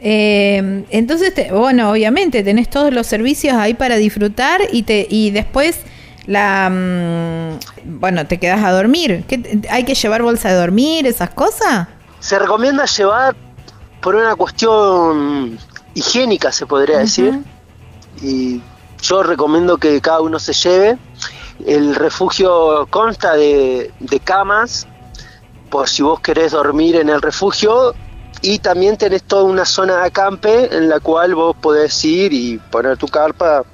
Eh, entonces, te- bueno, obviamente tenés todos los servicios ahí para disfrutar y te y después la mm, bueno te quedas a dormir. ¿Qué- ¿Hay que llevar bolsa de dormir esas cosas?
Se recomienda llevar por una cuestión higiénica, se podría decir. Y yo recomiendo que cada uno se lleve. El refugio consta de, de camas, por si vos querés dormir en el refugio. Y también tenés toda una zona de acampe en la cual vos podés ir y poner tu carpa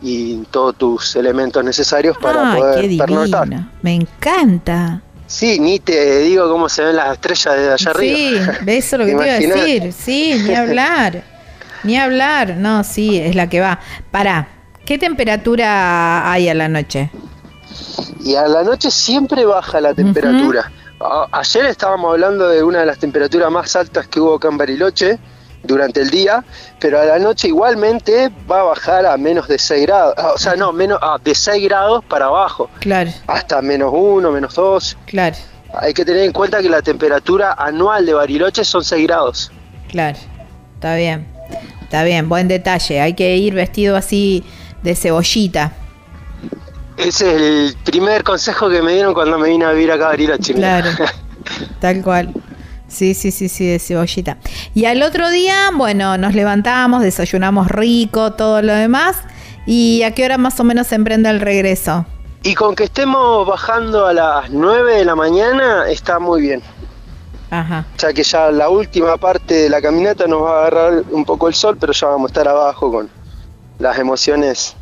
y todos tus elementos necesarios para
Ay,
poder
qué divino. Me encanta.
Sí, ni te digo cómo se ven las estrellas desde allá
Sí,
arriba.
de eso es lo que te iba a decir. Sí, ni hablar. Ni hablar. No, sí, es la que va. Pará, ¿qué temperatura hay a la noche?
Y a la noche siempre baja la temperatura. Ayer estábamos hablando de una de las temperaturas más altas que hubo acá en Bariloche durante el día, pero a la noche igualmente va a bajar a menos de 6 grados. Ah, O sea, no, menos ah, de 6 grados para abajo,
Claro,
hasta menos 1, menos 2.
claro.
hay que tener en cuenta que la temperatura anual de Bariloche son 6 grados.
Claro, está bien. Está bien, buen detalle. Hay que ir vestido así de cebollita.
Ese es el primer consejo que me dieron cuando me vine a vivir acá a Bariloche.
Claro, tal cual. Sí, sí, sí, sí, de cebollita. Y al otro día, bueno, nos levantamos, desayunamos rico, todo lo demás. ¿Y a qué hora más o menos se emprende el regreso?
y con que estemos bajando a las 9 de la mañana está muy bien.
Ajá.
Ya que ya la última parte de la caminata nos va a agarrar un poco el sol, pero ya vamos a estar abajo con las emociones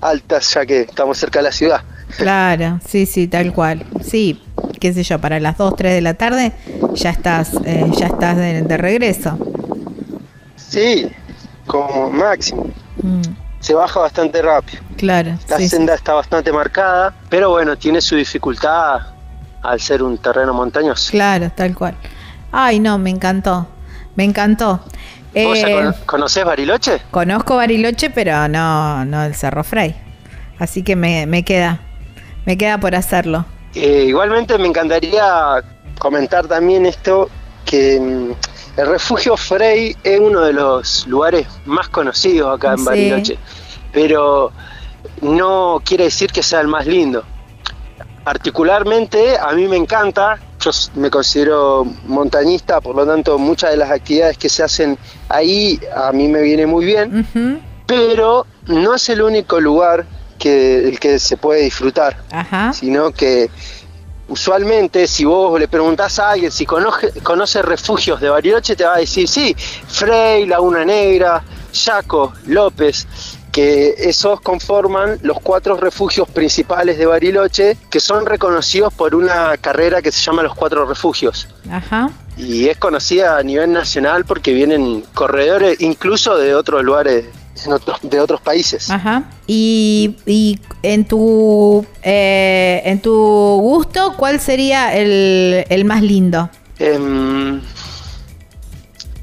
altas ya que estamos cerca de la ciudad.
Claro, sí, sí, tal cual. Sí, qué sé yo, para las 2, 3 de la tarde ya estás, eh, ya estás de, de regreso.
Sí, como máximo.
Mm,
Se baja bastante rápido.
claro.
La
sí, sí.
senda está bastante marcada, pero bueno, tiene su dificultad al ser un terreno montañoso.
Claro, tal cual. Ay, no, me encantó. Me encantó.
¿Vos
Eh,
cono- conocés Bariloche?
conozco Bariloche, pero no, no el Cerro Frey. Así que me, me queda. Me queda por hacerlo.
Eh, igualmente me encantaría comentar también esto, que mm, el refugio Frey es uno de los lugares más conocidos acá en
Sí.
Bariloche, pero no quiere decir que sea el más lindo. Particularmente a mí me encanta, yo me considero montañista, por lo tanto muchas de las actividades que se hacen ahí a mí me viene muy bien, pero no es el único lugar que el que se puede disfrutar
Ajá.
sino que usualmente si vos le preguntás a alguien si conoce, conoce refugios de Bariloche, te va a decir sí, Frey, Laguna Negra, Yaco, López, que esos conforman los cuatro refugios principales de Bariloche, que son reconocidos por una carrera que se llama los cuatro refugios.
Ajá.
Y es conocida a nivel nacional porque vienen corredores incluso de otros lugares, otros- de otros países.
Ajá. Y, y en tu eh, en tu gusto, ¿cuál sería el, el más lindo?
Em,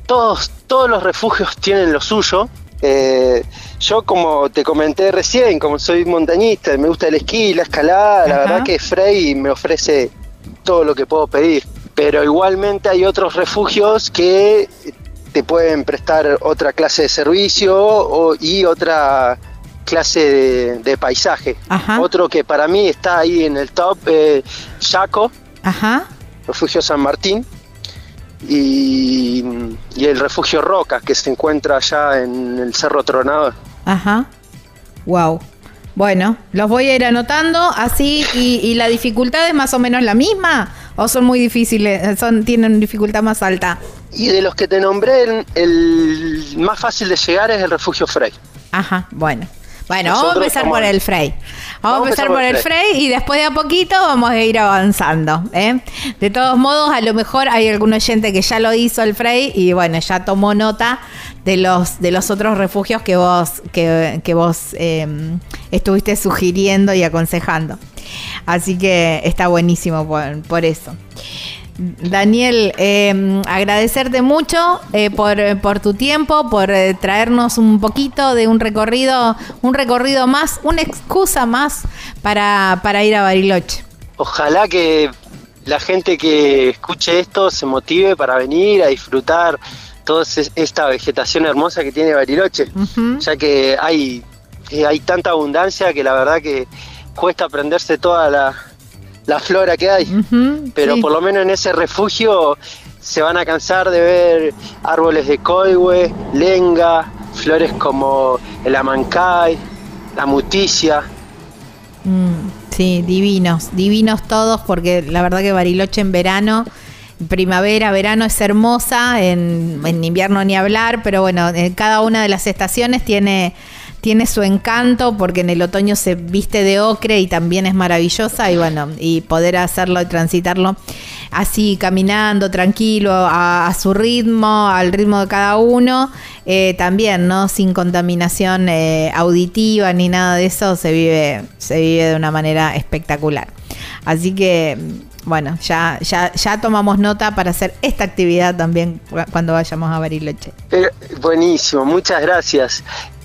todos, todos los refugios tienen lo suyo. Eh, yo, como te comenté recién, como soy montañista, me gusta el esquí, la escalada, la verdad que Frey me ofrece todo lo que puedo pedir. Pero igualmente hay otros refugios que te pueden prestar otra clase de servicio o- y otra clase de, de paisaje.
Ajá.
Otro que para mí está ahí en el top, eh, Yaco,
Ajá.
refugio San Martín y, y el refugio Roca que se encuentra allá en el Cerro Tronador.
Ajá. Wow. Bueno, los voy a ir anotando así y, y la dificultad es más o menos la misma o son muy difíciles, son tienen dificultad más alta.
Y de los que te nombré, el, el más fácil de llegar es el refugio Frey.
Ajá, bueno. Bueno, vamos a empezar por el Frey. Vamos,
Vamos
a empezar por el Frey y después de a poquito vamos a ir avanzando. ¿eh? De todos modos, a lo mejor hay algún oyente que ya lo hizo el Frey y bueno, ya tomó nota de los de los otros refugios que vos que, que vos eh, estuviste sugiriendo y aconsejando. Así que está buenísimo por, por eso. Daniel, eh, agradecerte mucho eh, por, por tu tiempo, por eh, traernos un poquito de un recorrido, un recorrido más, una excusa más para, para ir a Bariloche.
Ojalá que la gente que escuche esto se motive para venir a disfrutar toda es- esta vegetación hermosa que tiene Bariloche, ya que hay, eh, hay tanta abundancia que la verdad que cuesta aprenderse toda la, la flora que hay. Pero
sí.
por lo menos en ese refugio se van a cansar de ver árboles de coihue, lenga, flores como el amancay, la muticia.
Mm, sí, divinos, divinos todos, porque la verdad que Bariloche en verano, primavera, verano es hermosa, en, en invierno ni hablar, pero bueno, en cada una de las estaciones tiene, tiene su encanto, porque en el otoño se viste de ocre y también es maravillosa, y bueno, y poder hacerlo y transitarlo así, caminando, tranquilo, a, su ritmo, al ritmo de cada uno, eh, también, ¿no? Sin contaminación eh, auditiva ni nada de eso, se vive, se vive de una manera espectacular. Así que, bueno, ya, ya, ya tomamos nota para hacer esta actividad también cu- cuando vayamos a Bariloche.
Eh, buenísimo, muchas gracias.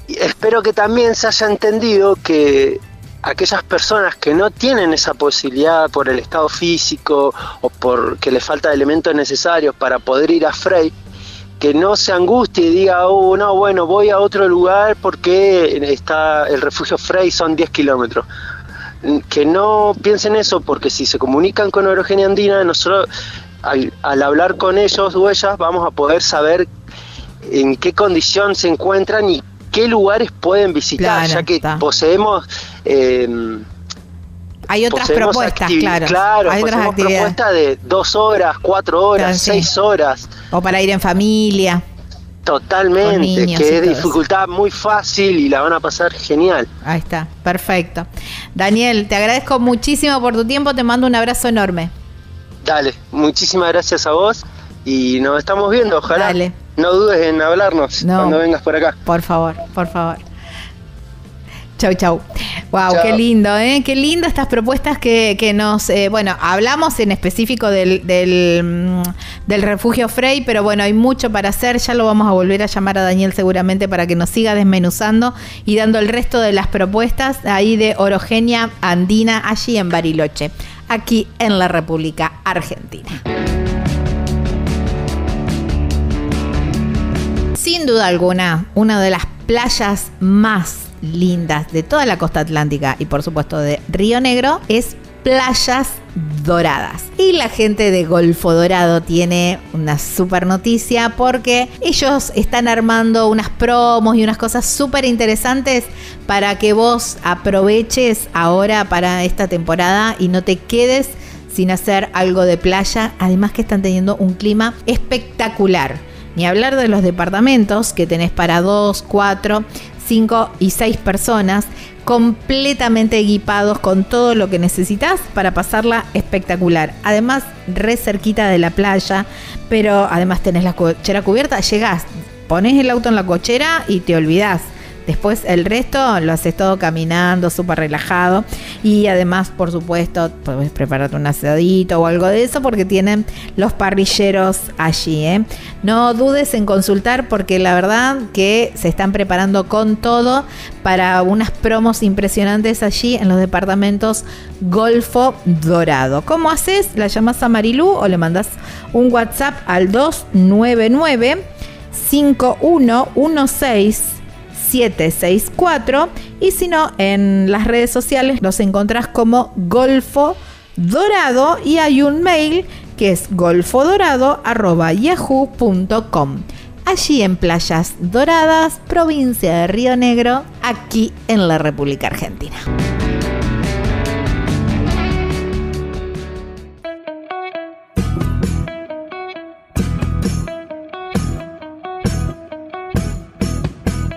Espero que también se haya entendido que aquellas personas que no tienen esa posibilidad por el estado físico o porque les falta elementos necesarios para poder ir a Frey, que no se angustie y diga, oh, no, bueno, voy a otro lugar porque está el refugio Frey, son 10 kilómetros. Que no piensen eso, porque si se comunican con Orogenia Andina, nosotros al, hablar con ellos o ellas vamos a poder saber en qué condición se encuentran y qué lugares pueden visitar, ya que poseemos...
Eh, hay otras propuestas, claro.
Claro, hay otras propuestas de dos horas, cuatro horas, seis horas.
O para ir en familia.
Totalmente, que es dificultad muy fácil y la van a pasar genial.
Ahí está, perfecto. Daniel, te agradezco muchísimo por tu tiempo, te mando un abrazo enorme.
Dale, muchísimas gracias a vos y nos estamos viendo, ojalá. Dale. No dudes en hablarnos cuando vengas por acá.
Por favor, por favor. Chau, chau. Wow, qué lindo, ¿eh? Qué lindo estas propuestas que, nos. Eh, bueno, hablamos en específico del, mm, del, refugio Frey, pero bueno, hay mucho para hacer. Ya lo vamos a volver a llamar a Daniel seguramente para que nos siga desmenuzando y dando el resto de las propuestas ahí de Orogenia Andina, allí en Bariloche, aquí en la República Argentina. Sin duda alguna, una de las playas más lindas de toda la costa atlántica y por supuesto de Río Negro es playas doradas. Y la gente de Golfo Dorado tiene una super noticia porque ellos están armando unas promos y unas cosas súper interesantes para que vos aproveches ahora para esta temporada y no te quedes sin hacer algo de playa. Además que están teniendo un clima espectacular. Ni hablar de los departamentos que tenés para dos, cuatro, 5 y 6 personas completamente equipados con todo lo que necesitas para pasarla espectacular. Además, re cerquita de la playa, pero además tenés la cochera cubierta, llegás, pones el auto en la cochera y te olvidás. Después el resto lo haces todo caminando, súper relajado. Y además, por supuesto, puedes prepararte un asadito o algo de eso porque tienen los parrilleros allí. ¿eh? No dudes en consultar porque la verdad que se están preparando con todo para unas promos impresionantes allí en los departamentos Golfo Dorado. ¿Cómo haces? ¿La llamas a Marilú o le mandas un WhatsApp al 299 5116 764 y si no, en las redes sociales los encontrás como Golfo Dorado y hay un mail que es golfodorado.yahoo.com. Allí en Playas Doradas, provincia de Río Negro, aquí en la República Argentina.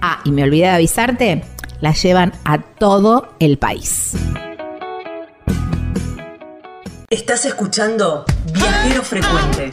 Ah, y me olvidé de avisarte, la llevan a todo el país.
Estás escuchando Viajero Frecuente.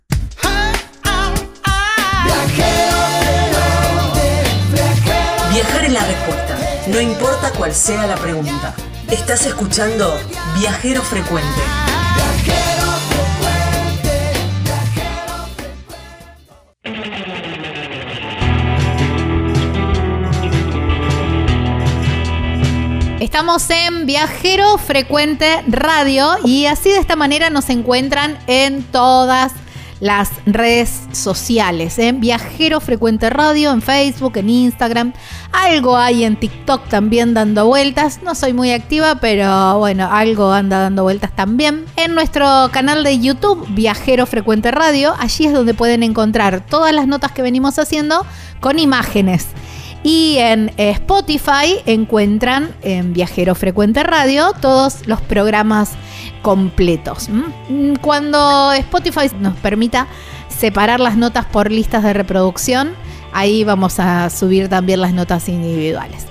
No importa cuál sea la pregunta. Estás escuchando Viajero Frecuente.
Estamos en Viajero Frecuente Radio y así de esta manera nos encuentran en todas las redes sociales. En Viajero Frecuente Radio, en Facebook, en Instagram. Algo hay en TikTok también dando vueltas. No soy muy activa, pero bueno, algo anda dando vueltas también. En nuestro canal de YouTube, Viajero Frecuente Radio, allí es donde pueden encontrar todas las notas que venimos haciendo con imágenes. Y en Spotify encuentran en Viajero Frecuente Radio todos los programas completos. ¿m? Cuando Spotify nos permita separar las notas por listas de reproducción, ahí vamos a subir también las notas individuales.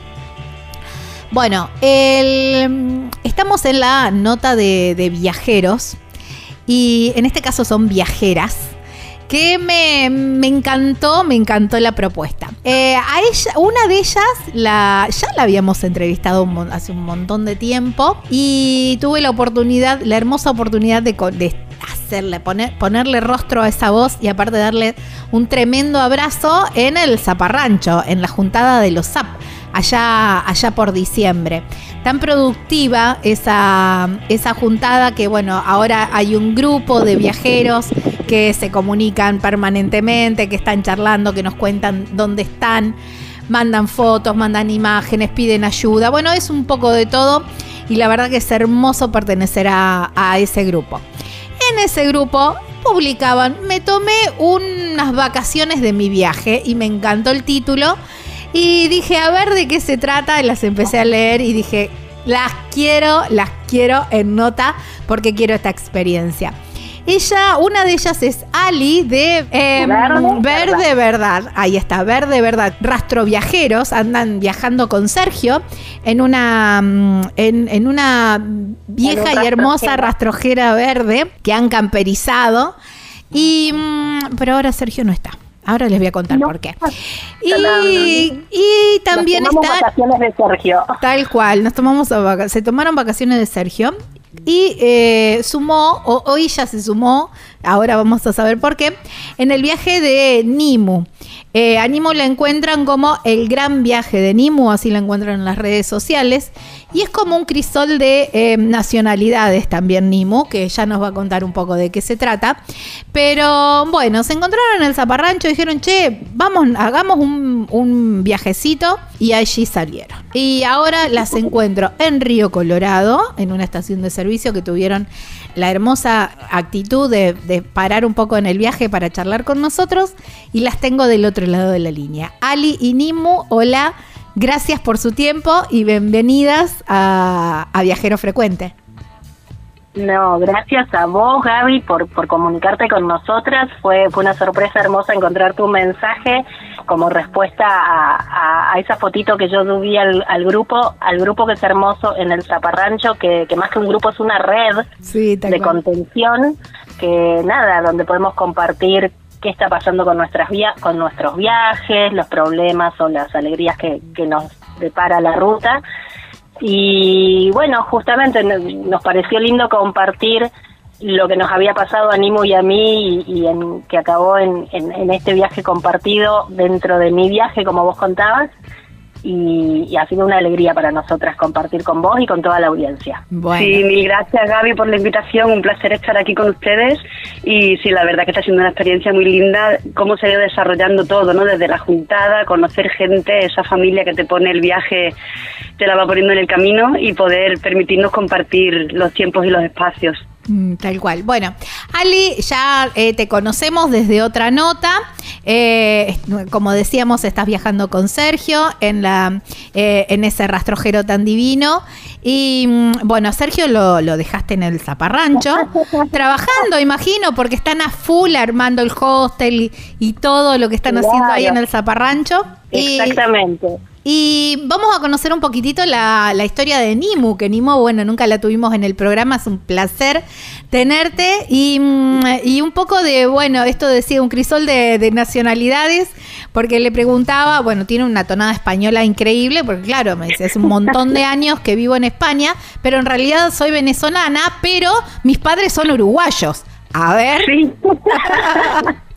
Bueno, el- estamos en la nota de viajeros y en este caso son viajeras que me, me encantó, me encantó la propuesta. Eh, a ella, una de ellas, la, ya la habíamos entrevistado hace un montón de tiempo y tuve la oportunidad, la hermosa oportunidad de, de hacerle, poner, ponerle rostro a esa voz y aparte darle un tremendo abrazo en el Zaparrancho, en la juntada de los Zap allá, allá por diciembre. Tan productiva esa, esa juntada que, bueno, ahora hay un grupo de viajeros que se comunican permanentemente, que están charlando, que nos cuentan dónde están, mandan fotos, mandan imágenes, piden ayuda. Bueno, es un poco de todo y la verdad que es hermoso pertenecer a, a ese grupo. En ese grupo publicaban, me tomé unas vacaciones de mi viaje y me encantó el título y dije, a ver de qué se trata, y las empecé a leer y dije, las quiero, las quiero en nota porque quiero esta experiencia. Ella, una de ellas es Ali de eh,
Verde
Verde Verdad. Ahí está, Verde Verdad. Rastro viajeros andan viajando con Sergio en una, mm, en, en una vieja
En
y hermosa rastrojera verde que han camperizado. Y, mm, pero ahora Sergio no está. Ahora les voy a contar
No.
por qué.
Caramba.
Y, y también
Nos tomamos
está
vacaciones de Sergio.
Tal cual, nos tomamos a se tomaron vacaciones de Sergio y eh, sumó, o, hoy ya se sumó, ahora vamos a saber por qué, en el viaje de Nimu. Eh, a Nimu la encuentran como el gran viaje de Nimu, así la encuentran en las redes sociales. Y es como un crisol de eh, nacionalidades también Nimu, que ya nos va a contar un poco de qué se trata. Pero bueno, se encontraron en el Zaparrancho y dijeron, che, vamos, hagamos un, un viajecito y allí salieron. Y ahora las encuentro en Río Colorado, en una estación de servicio que tuvieron la hermosa actitud de, de parar un poco en el viaje para charlar con nosotros y las tengo del otro lado de la línea. Ali y Nimu, hola, gracias por su tiempo y bienvenidas a, a Viajero Frecuente.
No, gracias a vos, Gaby, por, por comunicarte con nosotras. Fue, fue una sorpresa hermosa encontrar tu mensaje como respuesta a, a- a esa fotito que yo subí al, al grupo, al grupo que es hermoso en el Zaparrancho, que, que más que un grupo es una red
Sí,
de
cual.
contención, que nada, donde podemos compartir qué está pasando con nuestras via con nuestros viajes, los problemas o las alegrías que, que nos depara la ruta. Y bueno, justamente nos pareció lindo compartir lo que nos había pasado a Nimo y a mí y, en, que acabó en, en, este viaje compartido dentro de mi viaje, como vos contabas. Y, ha sido una alegría para nosotras compartir con vos y con toda la audiencia.
Sí, mil gracias Gaby por la invitación, un placer estar aquí con ustedes y sí, la verdad que está siendo una experiencia muy linda, cómo se ha ido desarrollando todo, ¿no? Desde la juntada, conocer gente, esa familia que te pone el viaje, te la va poniendo en el camino y poder permitirnos compartir los tiempos y los espacios.
Mm, tal cual. Bueno, Ali, ya eh, te conocemos desde otra nota. Eh, como decíamos, estás viajando con Sergio en, la, eh, en ese rastrojero tan divino. Y mm, bueno, Sergio lo, dejaste en el zaparrancho, trabajando, imagino, porque están a full armando el hostel y, todo lo que están haciendo ahí en el zaparrancho.
Exactamente.
Y vamos a conocer un poquitito la, historia de Nimu, que Nimu, bueno, nunca la tuvimos en el programa, es un placer tenerte. Y, mm, un poco de, bueno, esto decía un crisol de, nacionalidades, porque le preguntaba, bueno, tiene una tonada española increíble, porque claro, me dice, es un montón de años que vivo en España, pero en realidad soy venezolana, pero mis padres son uruguayos. A ver. Sí.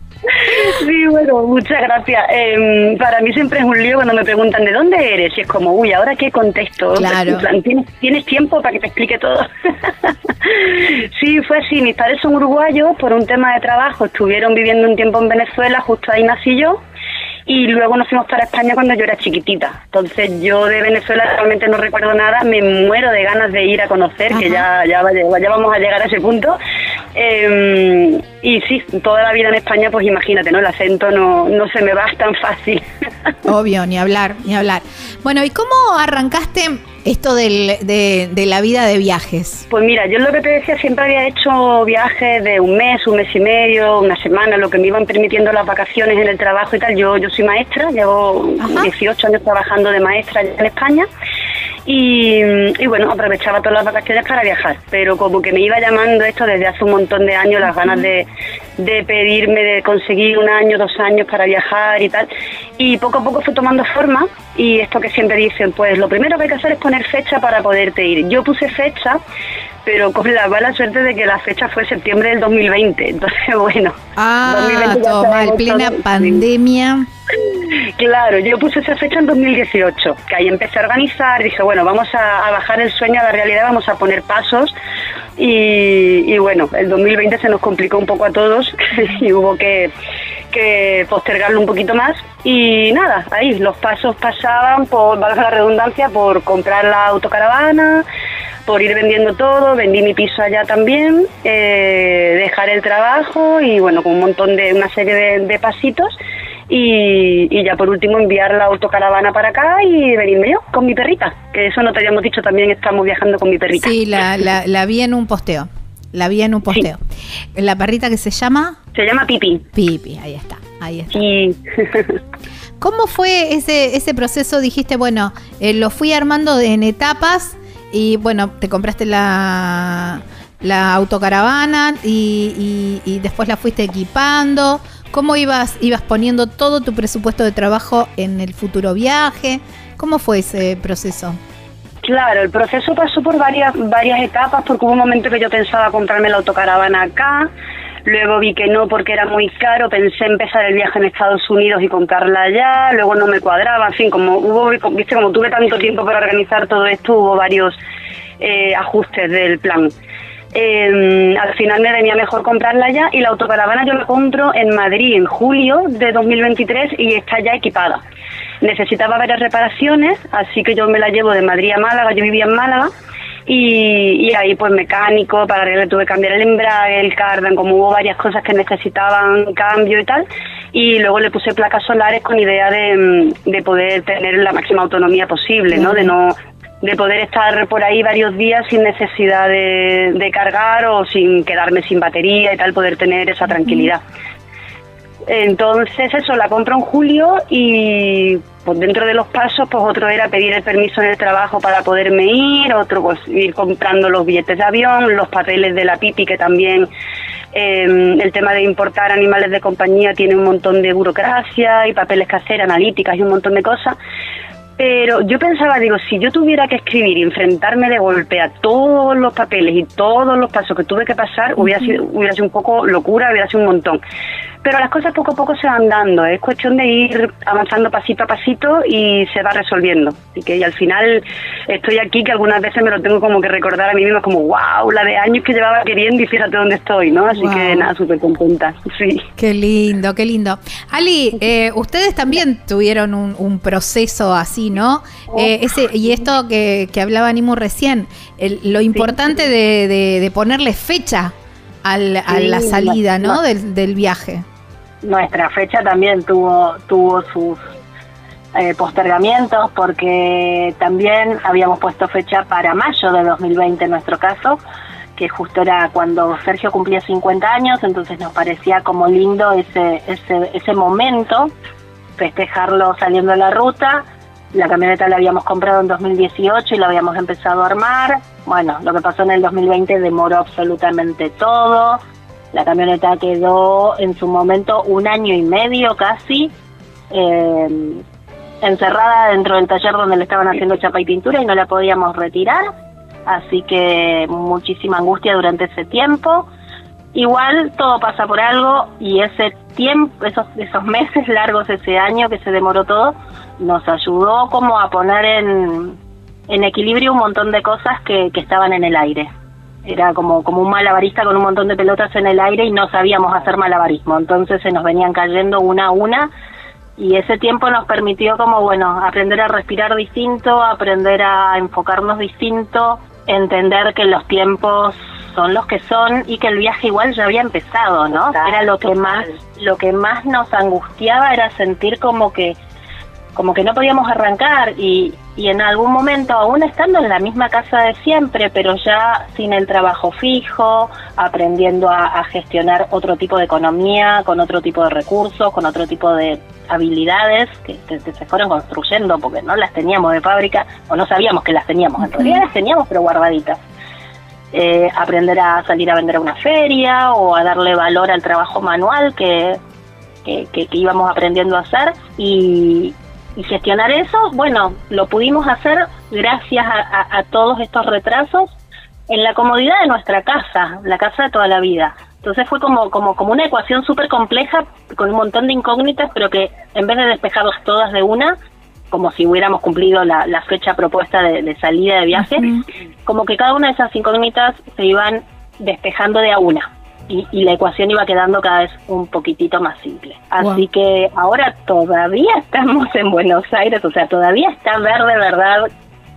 Sí, bueno, muchas gracias. Em, para mí siempre es un lío cuando me preguntan de dónde eres y es como, uy, ¿ahora qué contesto?
Claro.
¿Tienes, ¿Tienes tiempo para que te explique todo? sí, fue así. Mis padres son uruguayos por un tema de trabajo. Estuvieron viviendo un tiempo en Venezuela, justo ahí nací yo y luego nos fuimos para España cuando yo era chiquitita. Entonces yo de Venezuela realmente no recuerdo nada, me muero de ganas de ir a conocer, que ya, ya, ya, vamos a llegar a ese punto. Em, y sí, toda la vida en España, pues imagínate, ¿no? El acento no, no se me va tan fácil.
Obvio, ni hablar, ni hablar. Bueno, ¿y cómo arrancaste esto del, de, de, la vida de viajes?
Pues mira, yo lo que te decía, siempre había hecho viajes de un mes, un mes y medio, una semana, lo que me iban permitiendo las vacaciones en el trabajo y tal. Yo, yo soy maestra, llevo 18 años trabajando de maestra en España. Y, bueno, aprovechaba todas las vacaciones para viajar, pero como que me iba llamando esto desde hace un montón de años, las ganas de, de pedirme, de conseguir un año, dos años para viajar y tal, y poco a poco fue tomando forma y esto que siempre dicen, pues lo primero que hay que hacer es poner fecha para poderte ir. Yo puse fecha, pero con la mala suerte de que la fecha fue septiembre del 2020, entonces bueno.
Ah, 2020 toma, plena pandemia.
Claro, yo puse esa fecha en 2018, que ahí empecé a organizar, dije, bueno, vamos a, bajar el sueño a la realidad, vamos a poner pasos y, bueno, el 2020 se nos complicó un poco a todos y hubo que, que postergarlo un poquito más. Y nada, ahí los pasos pasaban por, valga la redundancia, por comprar la autocaravana, por ir vendiendo todo, vendí mi piso allá también, eh, dejar el trabajo y bueno, con un montón de, una serie de pasitos. Y, ya por último enviar la autocaravana para acá y venirme yo con mi perrita, que eso no te habíamos dicho, también estamos viajando con mi perrita.
Sí, la, la, vi en un posteo, la vi en un posteo. ¿La perrita que se llama?
Se llama Pipi.
Pipi, ahí está, ahí está. Sí. ¿Cómo fue ese, ese proceso? Dijiste, bueno, eh, lo fui armando en etapas y bueno, te compraste la, la autocaravana y, y, y después la fuiste equipando. ¿Cómo ibas, ibas poniendo todo tu presupuesto de trabajo en el futuro viaje? ¿Cómo fue ese proceso?
Claro, el proceso pasó por varias, varias etapas, porque hubo un momento que yo pensaba comprarme la autocaravana acá, luego vi que no porque era muy caro, pensé empezar el viaje en Estados Unidos y comprarla allá, luego no me cuadraba, en fin, como hubo, viste, como tuve tanto tiempo para organizar todo esto, hubo varios eh, ajustes del plan. Eh, al final me venía mejor comprarla ya y la autocaravana yo la compro en Madrid en julio de 2023 y está ya equipada. Necesitaba varias reparaciones, así que yo me la llevo de Madrid a Málaga, yo vivía en Málaga y, ahí pues mecánico, para arreglar tuve que cambiar el embrague, el cardan, como hubo varias cosas que necesitaban cambio y tal, y luego le puse placas solares con idea de, de poder tener la máxima autonomía posible, ¿no? De no de poder estar por ahí varios días sin necesidad de, cargar o sin quedarme sin batería y tal, poder tener esa tranquilidad. Entonces eso, la compro en julio y pues dentro de los pasos, pues otro era pedir el permiso en el trabajo para poderme ir, otro pues ir comprando los billetes de avión, los papeles de la pipi que también em, el tema de importar animales de compañía tiene un montón de burocracia y papeles que hacer, analíticas y un montón de cosas Pero yo pensaba, digo, si yo tuviera que escribir y enfrentarme de golpe a todos los papeles y todos los pasos que tuve que pasar, hubiera, sido, hubiera sido un poco locura, hubiera sido un montón. Pero las cosas poco a poco se van dando, es cuestión de ir avanzando pasito a pasito y se va resolviendo. Así que y al final estoy aquí que algunas veces me lo tengo como que recordar a mí misma como, wow, la de años que llevaba queriendo y fíjate dónde estoy, ¿no? Así que nada, súper contenta, sí.
Qué lindo, qué lindo. Ali, eh, ustedes también tuvieron un, proceso así, ¿no? Eh, ese, y esto que, que hablaba Nimu recién, lo importante de, ponerle fecha a la salida, ¿no? del viaje
nuestra fecha también tuvo, tuvo sus eh, postergamientos porque también habíamos puesto fecha para mayo de 2020 en nuestro caso, que justo era cuando Sergio cumplía 50 años, entonces nos parecía como lindo ese, ese, ese momento, festejarlo saliendo a la ruta. La camioneta la habíamos comprado en 2018 y la habíamos empezado a armar. Bueno, lo que pasó en el 2020 demoró absolutamente todo la camioneta quedó en su momento un año y medio casi eh, encerrada dentro del taller donde le estaban haciendo chapa y pintura y no la podíamos retirar. Así que muchísima angustia durante ese tiempo. Igual todo pasa por algo y ese tiempo, esos, esos meses largos, ese año que se demoró todo, nos ayudó como a poner en, en equilibrio un montón de cosas que, que estaban en el aire. Era como, como un malabarista con un montón de pelotas en el aire y no sabíamos hacer malabarismo, entonces se nos venían cayendo una a una y ese tiempo nos permitió como, bueno, aprender a respirar distinto, aprender a enfocarnos distinto, entender que los tiempos son los que son y que el viaje igual ya había empezado, ¿no? Era lo que más lo que más nos angustiaba era sentir como que como que no podíamos arrancar y, y en algún momento, aún estando en la misma casa de siempre, pero ya sin el trabajo fijo, aprendiendo a, gestionar otro tipo de economía, con otro tipo de recursos, con otro tipo de habilidades que, se fueron construyendo porque no las teníamos de fábrica o no sabíamos que las teníamos, en realidad las teníamos pero guardaditas. Eh, aprender a salir a vender a una feria o a darle valor al trabajo manual que, que, que, íbamos aprendiendo a hacer y, y gestionar eso, bueno, lo pudimos hacer gracias a, todos estos retrasos en la comodidad de nuestra casa, la casa de toda la vida. Entonces fue como, como, como una ecuación súper compleja con un montón de incógnitas, pero que en vez de despejarlas todas de una, como si hubiéramos cumplido la, fecha propuesta de, salida de viaje, como que cada una de esas incógnitas se iban despejando de a una y, la ecuación iba quedando cada vez un poquitito más simple. Así que ahora todavía estamos en Buenos Aires, o sea, todavía está verde, verdad,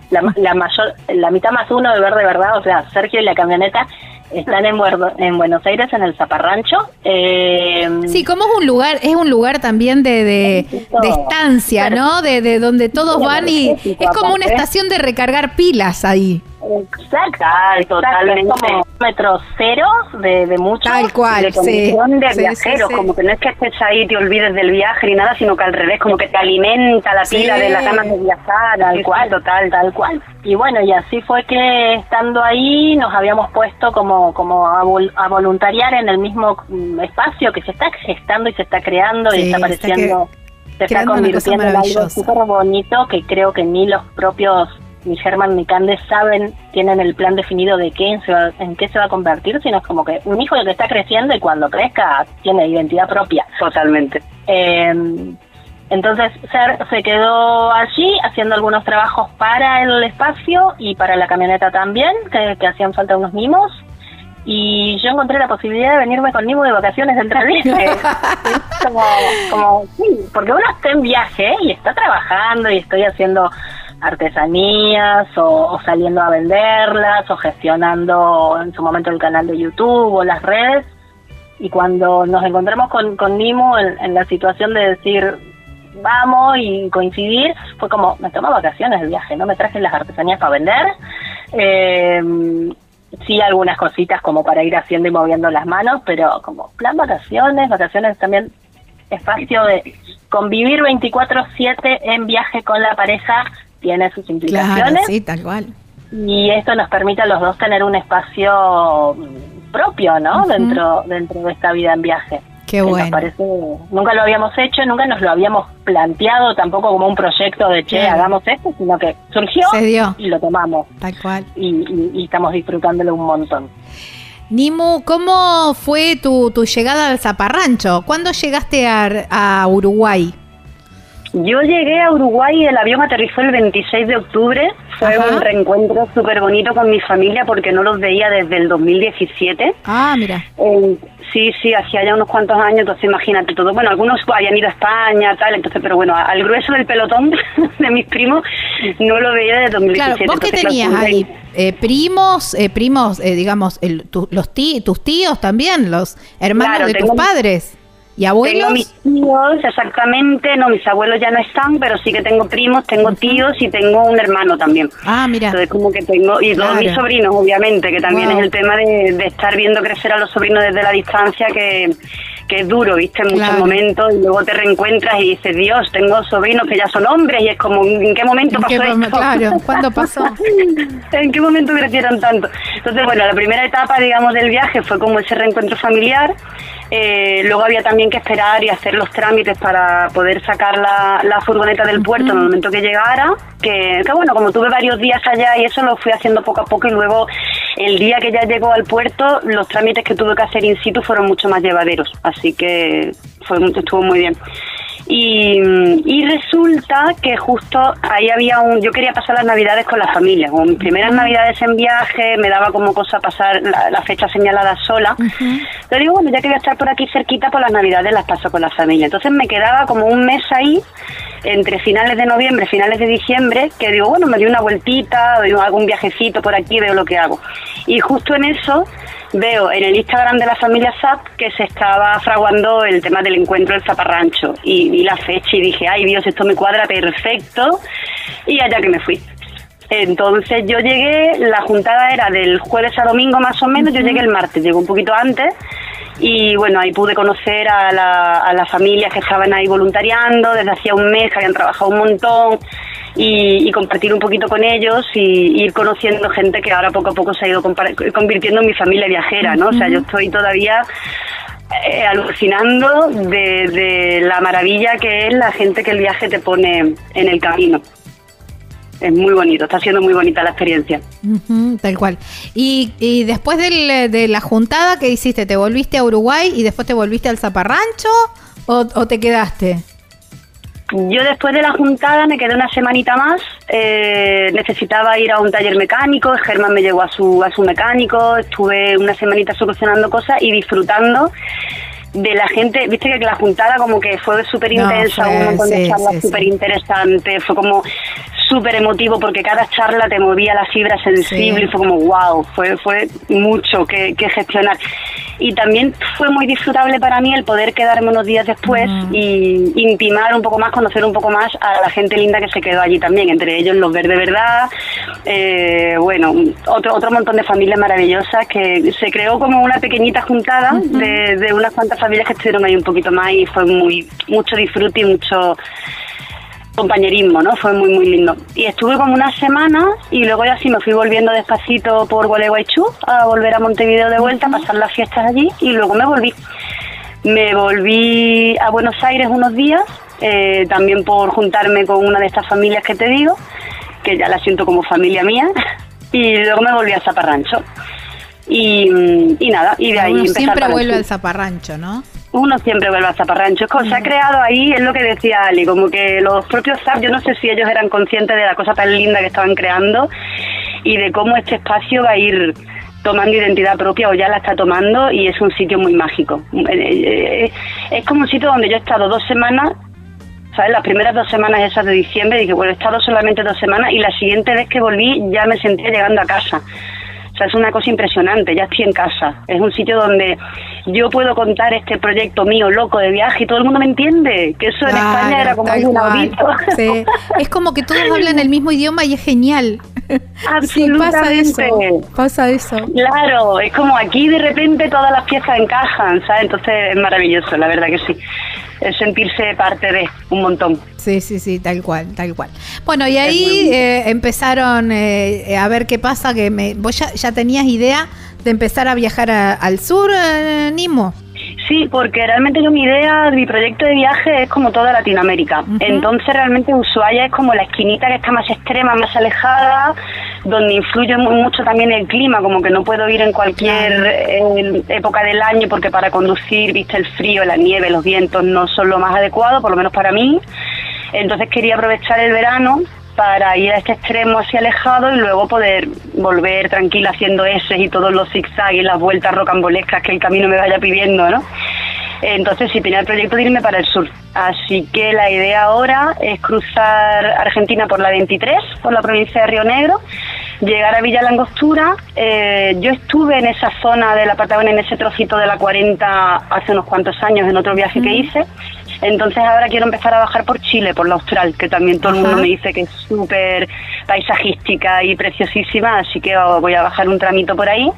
la, la mayor, la mitad más uno de verde, verdad, o sea, Sergio y la camioneta están en, en Buenos Aires, en el Zaparrancho.
Eh, sí, como es un lugar, es un lugar también de, de, estancia, ¿no? De, de donde todos van y es como una estación de recargar pilas ahí.
Exacto, totalmente. Como metro cero de, de mucho.
Tal cual,
de de viajeros. como que no es que estés ahí y te olvides del viaje ni nada, sino que al revés, como que te alimenta la pila de las ganas de viajar. Tal cual, total, tal cual. Y bueno, y así fue que estando ahí nos habíamos puesto como, como a, voluntariar en el mismo mm, espacio que se está gestando y se está creando y está apareciendo. se está convirtiendo en algo súper bonito que creo que ni los propios ni Germán ni Candes saben, tienen el plan definido de qué se va, en qué se va a convertir, sino es como que un hijo que está creciendo y cuando crezca tiene identidad propia.
Totalmente.
Eh, entonces Ser se quedó allí haciendo algunos trabajos para el espacio y para la camioneta también, que, hacían falta unos mimos. Y yo encontré la posibilidad de venirme con mimo de vacaciones entre meses. como, como, sí, porque uno está en viaje y está trabajando y estoy haciendo artesanías o, saliendo a venderlas o gestionando en su momento el canal de YouTube o las redes. Y cuando nos encontramos con, con Nimo en, la situación de decir vamos y coincidir, fue como, me tomo vacaciones el viaje, no me traje las artesanías para vender. Eh, sí algunas cositas como para ir haciendo y moviendo las manos, pero como plan vacaciones, vacaciones también espacio de convivir 24/7 en viaje con la pareja tiene sus implicaciones.
sí, tal cual.
Y esto nos permite a los dos tener un espacio propio, ¿no? Dentro dentro de esta vida en viaje.
Qué bueno.
Parece, nunca lo habíamos hecho, nunca nos lo habíamos planteado tampoco como un proyecto de che, hagamos esto, sino que surgió y lo tomamos.
Tal cual.
Y, estamos disfrutándolo un montón.
Nimu, ¿cómo fue tu, tu llegada al Zaparrancho? ¿Cuándo llegaste a, a Uruguay?
Yo llegué a Uruguay, el avión aterrizó el 26 de octubre. Fue un reencuentro súper bonito con mi familia porque no los veía desde el 2017.
Ah, mira.
Eh, sí, sí, hacía ya unos cuantos años, entonces imagínate todo. Bueno, algunos habían ido a España, tal, entonces, pero bueno, al grueso del pelotón de mis primos no lo veía desde 2017.
Claro, ¿vos qué tenías ahí? Eh, primos, eh, primos, digamos, los tus tíos también, los hermanos de tus padres. ¿Y abuelos?
Tengo mis tíos, exactamente, no, mis abuelos ya no están, pero sí que tengo primos, tengo tíos y tengo un hermano también.
Ah, mira.
Entonces como que tengo, y todos mis sobrinos, obviamente, que también es el tema de, de, estar viendo crecer a los sobrinos desde la distancia, que, que es duro, ¿viste? En muchos momentos, y luego te reencuentras y dices, Dios, tengo sobrinos que ya son hombres, y es como, ¿en qué momento pasó esto?
Claro, ¿cuándo pasó?
¿En qué momento crecieron tanto? Entonces, bueno, la primera etapa, digamos, del viaje fue como ese reencuentro familiar, eh, luego había también que esperar y hacer los trámites para poder sacar la, furgoneta del puerto en el momento que llegara. Que, bueno, como tuve varios días allá y eso lo fui haciendo poco a poco y luego el día que ya llegó al puerto los trámites que tuve que hacer in situ fueron mucho más llevaderos. Así que fue, estuvo muy bien. Y, resulta que justo ahí había un... Yo quería pasar las navidades con la familia. Como mis primeras navidades en viaje, me daba como cosa pasar la, fecha señalada sola. Pero digo, bueno, ya que voy a estar por aquí cerquita, por las navidades las paso con la familia. Entonces me quedaba como un mes ahí, entre finales de noviembre, finales de diciembre, que digo, bueno, me doy una vueltita, doy algún viajecito por aquí, veo lo que hago. Y justo en eso veo en el Instagram de la familia SAP que se estaba fraguando el tema del encuentro del Zaparrancho y vi la fecha y dije, ay Dios, esto me cuadra perfecto y allá que me fui. Entonces yo llegué, la juntada era del jueves a domingo más o menos, yo llegué el martes, llegué un poquito antes y bueno, ahí pude conocer a, la, a las familias que estaban ahí voluntariando desde hacía un mes, que habían trabajado un montón y, compartir un poquito con ellos y ir conociendo gente que ahora poco a poco se ha ido convirtiendo en mi familia viajera, ¿no? O sea, yo estoy todavía eh, alucinando de, la maravilla que es la gente que el viaje te pone en el camino. Es muy bonito, está siendo muy bonita la experiencia.
tal cual. Y, y después de la juntada que hiciste, ¿te volviste a Uruguay y después te volviste al Zaparrancho o, o te quedaste?
Yo después de la juntada me quedé una semanita más, eh, necesitaba ir a un taller mecánico, Germán me llevó a su, a su mecánico, estuve una semanita solucionando cosas y disfrutando de la gente, viste que la juntada como que fue súper intensa, un montón de charlas súper interesantes, fue como súper emotivo porque cada charla te movía la fibra sensible y fue como wow, fue, fue mucho que, gestionar. Y también fue muy disfrutable para mí el poder quedarme unos días después y intimar un poco más, conocer un poco más a la gente linda que se quedó allí también, entre ellos los Verde Verdad, eh, bueno, otro, otro montón de familias maravillosas que se creó como una pequeñita juntada de, de unas cuantas familias que estuvieron ahí un poquito más y fue muy mucho disfrute y mucho compañerismo, ¿no? Fue muy, muy lindo. Y estuve como una semana y luego ya sí me fui volviendo despacito por Gualeguaychú a volver a Montevideo de vuelta, a pasar las fiestas allí y luego me volví. Me volví a Buenos Aires unos días, eh, también por juntarme con una de estas familias que te digo, que ya la siento como familia mía, y luego me volví a Zaparrancho. Y, y nada, y de ahí
Uno siempre vuelve al Zaparrancho, ¿no?
uno siempre vuelve a zaparrancho. Es se ha creado ahí, es lo que decía Ali, como que los propios ZAP, yo no sé si ellos eran conscientes de la cosa tan linda que estaban creando y de cómo este espacio va a ir tomando identidad propia o ya la está tomando y es un sitio muy mágico. Eh, eh, es como un sitio donde yo he estado dos semanas ¿sabes? Las primeras dos semanas esas de diciembre dije, bueno, he estado solamente dos semanas y la siguiente vez que volví ya me sentía llegando a casa. O sea, es una cosa impresionante, ya estoy en casa. Es un sitio donde yo puedo contar este proyecto mío loco de viaje y todo el mundo me entiende. Que eso en España era como un audito.
Sí. Es como que todos hablan el mismo idioma y es genial.
Absolutamente.
Sí, pasa eso. Pasa eso.
Claro, es como aquí de repente todas las piezas encajan, ¿sabes? Entonces es maravilloso, la verdad que sí el sentirse parte de un montón.
Sí, sí, sí, tal cual, tal cual. Bueno, y ahí eh, empezaron eh, a ver qué pasa, que me, vos ya, ya tenías idea de empezar a viajar al sur, eh, Nimo.
Sí, porque realmente yo mi idea, mi proyecto de viaje es como toda Latinoamérica. Entonces realmente Ushuaia es como la esquinita que está más extrema, más alejada, donde influye mucho también el clima, como que no puedo ir en cualquier eh, época del año porque para conducir, viste, el frío, la nieve, los vientos no son lo más adecuado, por lo menos para mí. Entonces quería aprovechar el verano para ir a este extremo así alejado y luego poder volver tranquila haciendo ese y todos los zigzags y las vueltas rocambolescas que el camino me vaya pidiendo, ¿no? Entonces sí tenía el proyecto de irme para el sur. Así que la idea ahora es cruzar Argentina por la 23, por la provincia de Río Negro, llegar a Villa Langostura. Eh, yo estuve en esa zona de la Patagonia, en ese trocito de la 40 hace unos cuantos años en otro viaje que hice entonces ahora quiero empezar a bajar por Chile, por la Austral, que también todo el mundo me dice que es súper paisajística y preciosísima, así que voy a bajar un tramito por ahí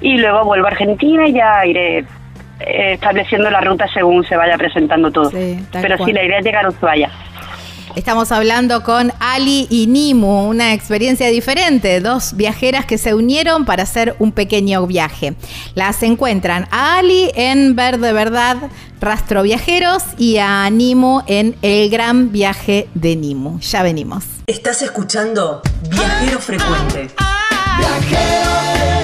y luego vuelvo a Argentina y ya iré eh, estableciendo la ruta según se vaya presentando todo. Pero sí, la idea es llegar a Ushuaia.
Estamos hablando con Ali y Nimu, una experiencia diferente, dos viajeras que se unieron para hacer un pequeño viaje. Las encuentran a Ali en Ver de Verdad, Rastro Viajeros y a Nimu en El Gran Viaje de Nimu. Ya venimos.
Estás escuchando Viajero Frecuente.
Viajero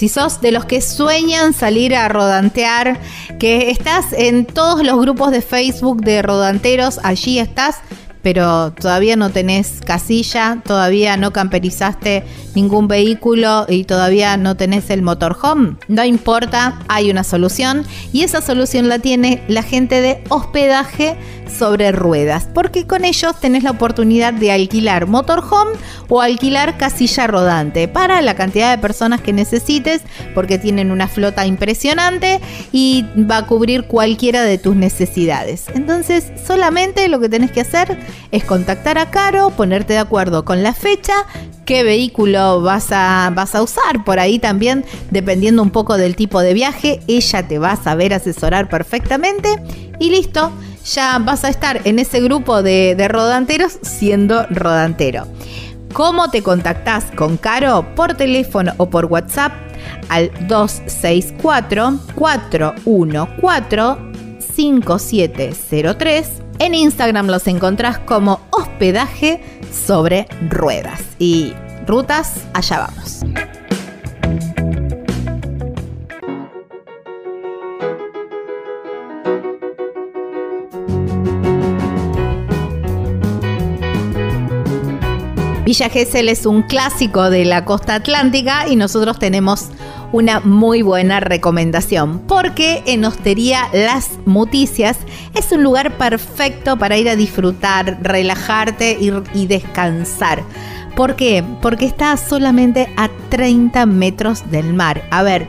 Si sos de los que sueñan salir a rodantear, que estás en todos los grupos de Facebook de rodanteros, allí estás, pero todavía no tenés casilla, todavía no camperizaste ningún vehículo y todavía no tenés el motorhome, no importa, hay una solución y esa solución la tiene la gente de hospedaje sobre ruedas, porque con ellos tenés la oportunidad de alquilar motorhome o alquilar casilla rodante para la cantidad de personas que necesites, porque tienen una flota impresionante y va a cubrir cualquiera de tus necesidades. Entonces, solamente lo que tenés que hacer es contactar a Caro, ponerte de acuerdo con la fecha, qué vehículo vas a, vas a usar. Por ahí también, dependiendo un poco del tipo de viaje, ella te va a saber asesorar perfectamente y listo. Ya vas a estar en ese grupo de, de rodanteros siendo rodantero. ¿Cómo te contactás con Caro? Por teléfono o por WhatsApp al 264 414 5703. En Instagram los encontrás como hospedaje sobre ruedas. Y rutas, allá vamos. Villa Gesell es un clásico de la costa atlántica y nosotros tenemos una muy buena recomendación porque en Hostería Las Muticias es un lugar perfecto para ir a disfrutar, relajarte y, y descansar. ¿Por qué? Porque está solamente a 30 metros del mar. A ver,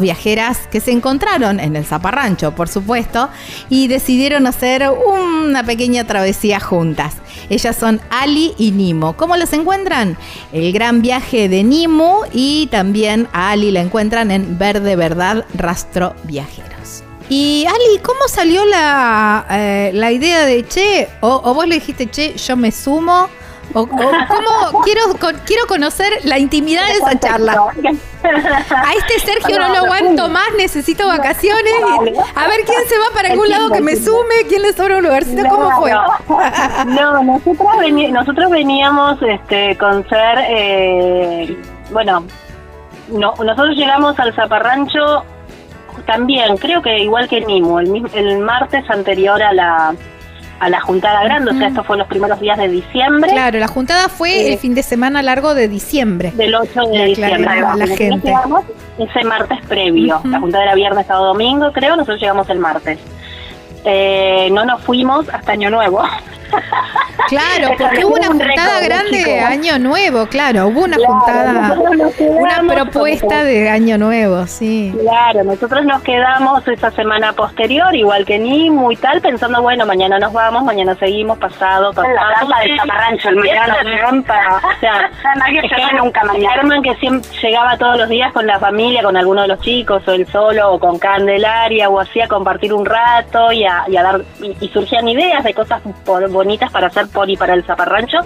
Viajeras que se encontraron en el Zaparrancho, por supuesto, y decidieron hacer una pequeña travesía juntas. Ellas son Ali y Nimo. ¿Cómo las encuentran? El gran viaje de Nimo y también a Ali la encuentran en Verde Verdad Rastro Viajeros. Y Ali, ¿cómo salió la, eh, la idea de Che? O, o vos le dijiste, Che, yo me sumo. O, o ¿Cómo quiero, con- quiero conocer la intimidad de esa charla? A este Sergio no lo aguanto más, necesito vacaciones. A ver quién se va para algún lado que me sume, quién le sobra un lugarcito, ¿cómo fue?
No, nosotros, nosotros veníamos este, con ser, eh, bueno, no, nosotros llegamos al Zaparrancho también, creo que igual que Nimo, el, el martes anterior a la, a la juntada grande, o sea, esto fue los primeros días de diciembre.
Claro, la juntada fue el fin de semana largo de diciembre.
Del 8 de
Le
diciembre.
a la gente.
llegamos ese martes previo. La juntada era viernes, sábado, domingo, creo. Nosotros llegamos el martes. Eh, no nos fuimos hasta Año Nuevo.
Claro, porque hubo una
un
juntada grande de Año Nuevo, claro, hubo una
Claro,
juntada,
nos
una propuesta de Año Nuevo, sí.
Claro, nosotros nos quedamos esa semana posterior, igual que Nimu y tal, pensando, bueno, mañana nos vamos, mañana seguimos, pasado, pasado.
la trampa del Zaparrancho, el mañana
Esa trampa, o sea,
Nadie se va nunca mañana.
Germán que siempre llegaba todos los días con la familia, con alguno de los chicos, o él solo, o con Candelaria, o así a compartir un rato y a, y a dar, y, y surgían ideas de cosas por- bonitas para hacer por y para el Zaparrancho.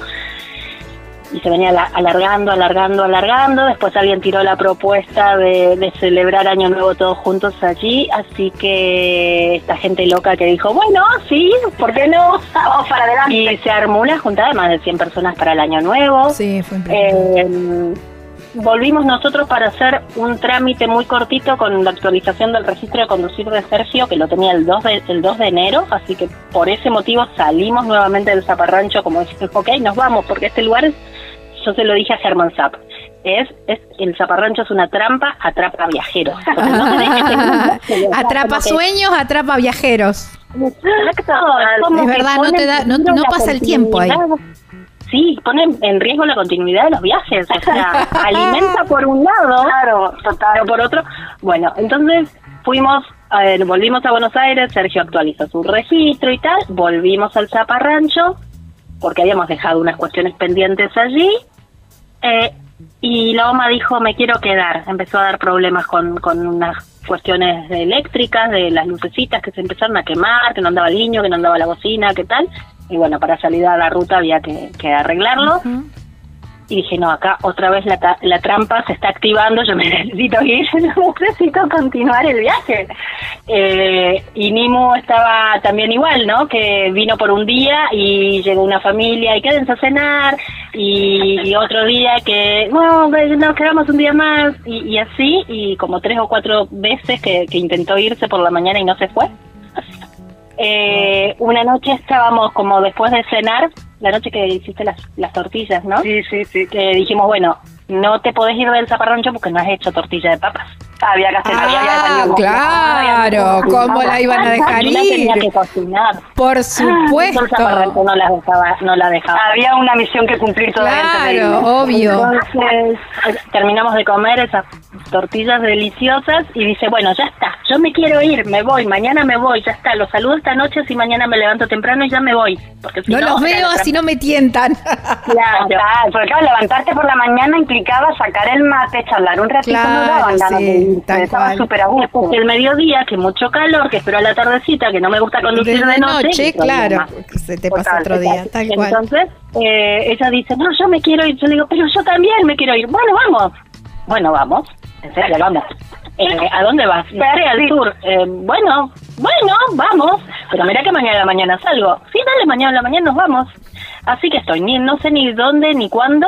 Y se venía ala- alargando, alargando, alargando. Después alguien tiró la propuesta de, de celebrar Año Nuevo todos juntos allí. Así que esta gente loca que dijo, bueno, sí, ¿por qué no? Vamos para adelante. Y se armó una juntada de más de 100 personas para el Año Nuevo.
Sí, fue impresionante.
Eh, volvimos nosotros para hacer un trámite muy cortito con la actualización del registro de conducir de Sergio, que lo tenía el 2 de, el 2 de enero, así que por ese motivo salimos nuevamente del Zaparrancho, como decir, ok, nos vamos, porque este lugar, es- yo se lo dije a Germán Zapp, es, es el Zaparrancho es una trampa, atrapa viajeros. Porque no te dejes engañar.
Atrapa
que-
sueños, atrapa viajeros.
Exacto,
Es verdad, no te da- no- no pasa el tiempo ahí.
Sí, pone en riesgo la continuidad de los viajes, o sea, alimenta por un lado, claro, pero por otro, bueno, entonces fuimos, eh, volvimos a Buenos Aires, Sergio actualizó su registro y tal, volvimos al Zaparrancho, porque habíamos dejado unas cuestiones pendientes allí, eh, y la OMA dijo, me quiero quedar. Empezó a dar problemas con, con unas cuestiones eléctricas, de las lucecitas que se empezaron a quemar, que no andaba el niño, que no andaba la bocina, qué tal. Y bueno, para salir a la ruta había que, que arreglarlo. Y dije, no, acá otra vez la, ta- la trampa se está activando, yo me necesito ir, yo necesito continuar el viaje. Eh, y Nimu estaba también igual, ¿no? Que vino por un día y llegó una familia y quédense a cenar. Y, otro día que, no, nos quedamos un día más. Y, y así, y como tres o cuatro veces que, que intentó irse por la mañana y no se fue. Eh, una noche estábamos como después de cenar, la noche que hiciste las, las tortillas, ¿no? Sí, sí, sí. Que dijimos, bueno, no te podés ir del zaparrancho porque no has hecho tortilla de papas. Había que hacer
Ah, claro, ¿cómo la iban a dejar
Camila tenía
ir?
que cocinar.
Por supuesto.
El zaparrancho no las dejaba, no la dejaba.
Había una misión que cumplir todavía
Claro, obvio.
Entonces terminamos de comer esas tortillas deliciosas y dice, bueno, ya está, yo me quiero ir, me voy, mañana me voy, ya está, los saludo esta noche si mañana me levanto temprano y ya me voy. Porque si
No los veo,
la
así no me tientan.
Claro.
Total, porque claro, levantarte por la mañana implicaba sacar el mate, charlar un ratito, no
Claro,
daban ganas
sí,
de irse,
tal
estaba súper a gusto.
El mediodía, que mucho calor, que espero a la tardecita, que no me gusta conducir
Desde
de noche.
claro, se te pasa otro día,
total.
tal cual.
Entonces, eh, ella dice, no, yo me quiero ir. Yo le digo, pero yo también me quiero ir. Bueno, vamos. Bueno, vamos. En serio, vamos. Eh, ¿A dónde vas? No sé, al sur. Eh, bueno, bueno, vamos. Pero mira que mañana a la mañana salgo. Sí, dale, mañana a la mañana nos vamos. Así que estoy, ni no sé ni dónde ni cuándo.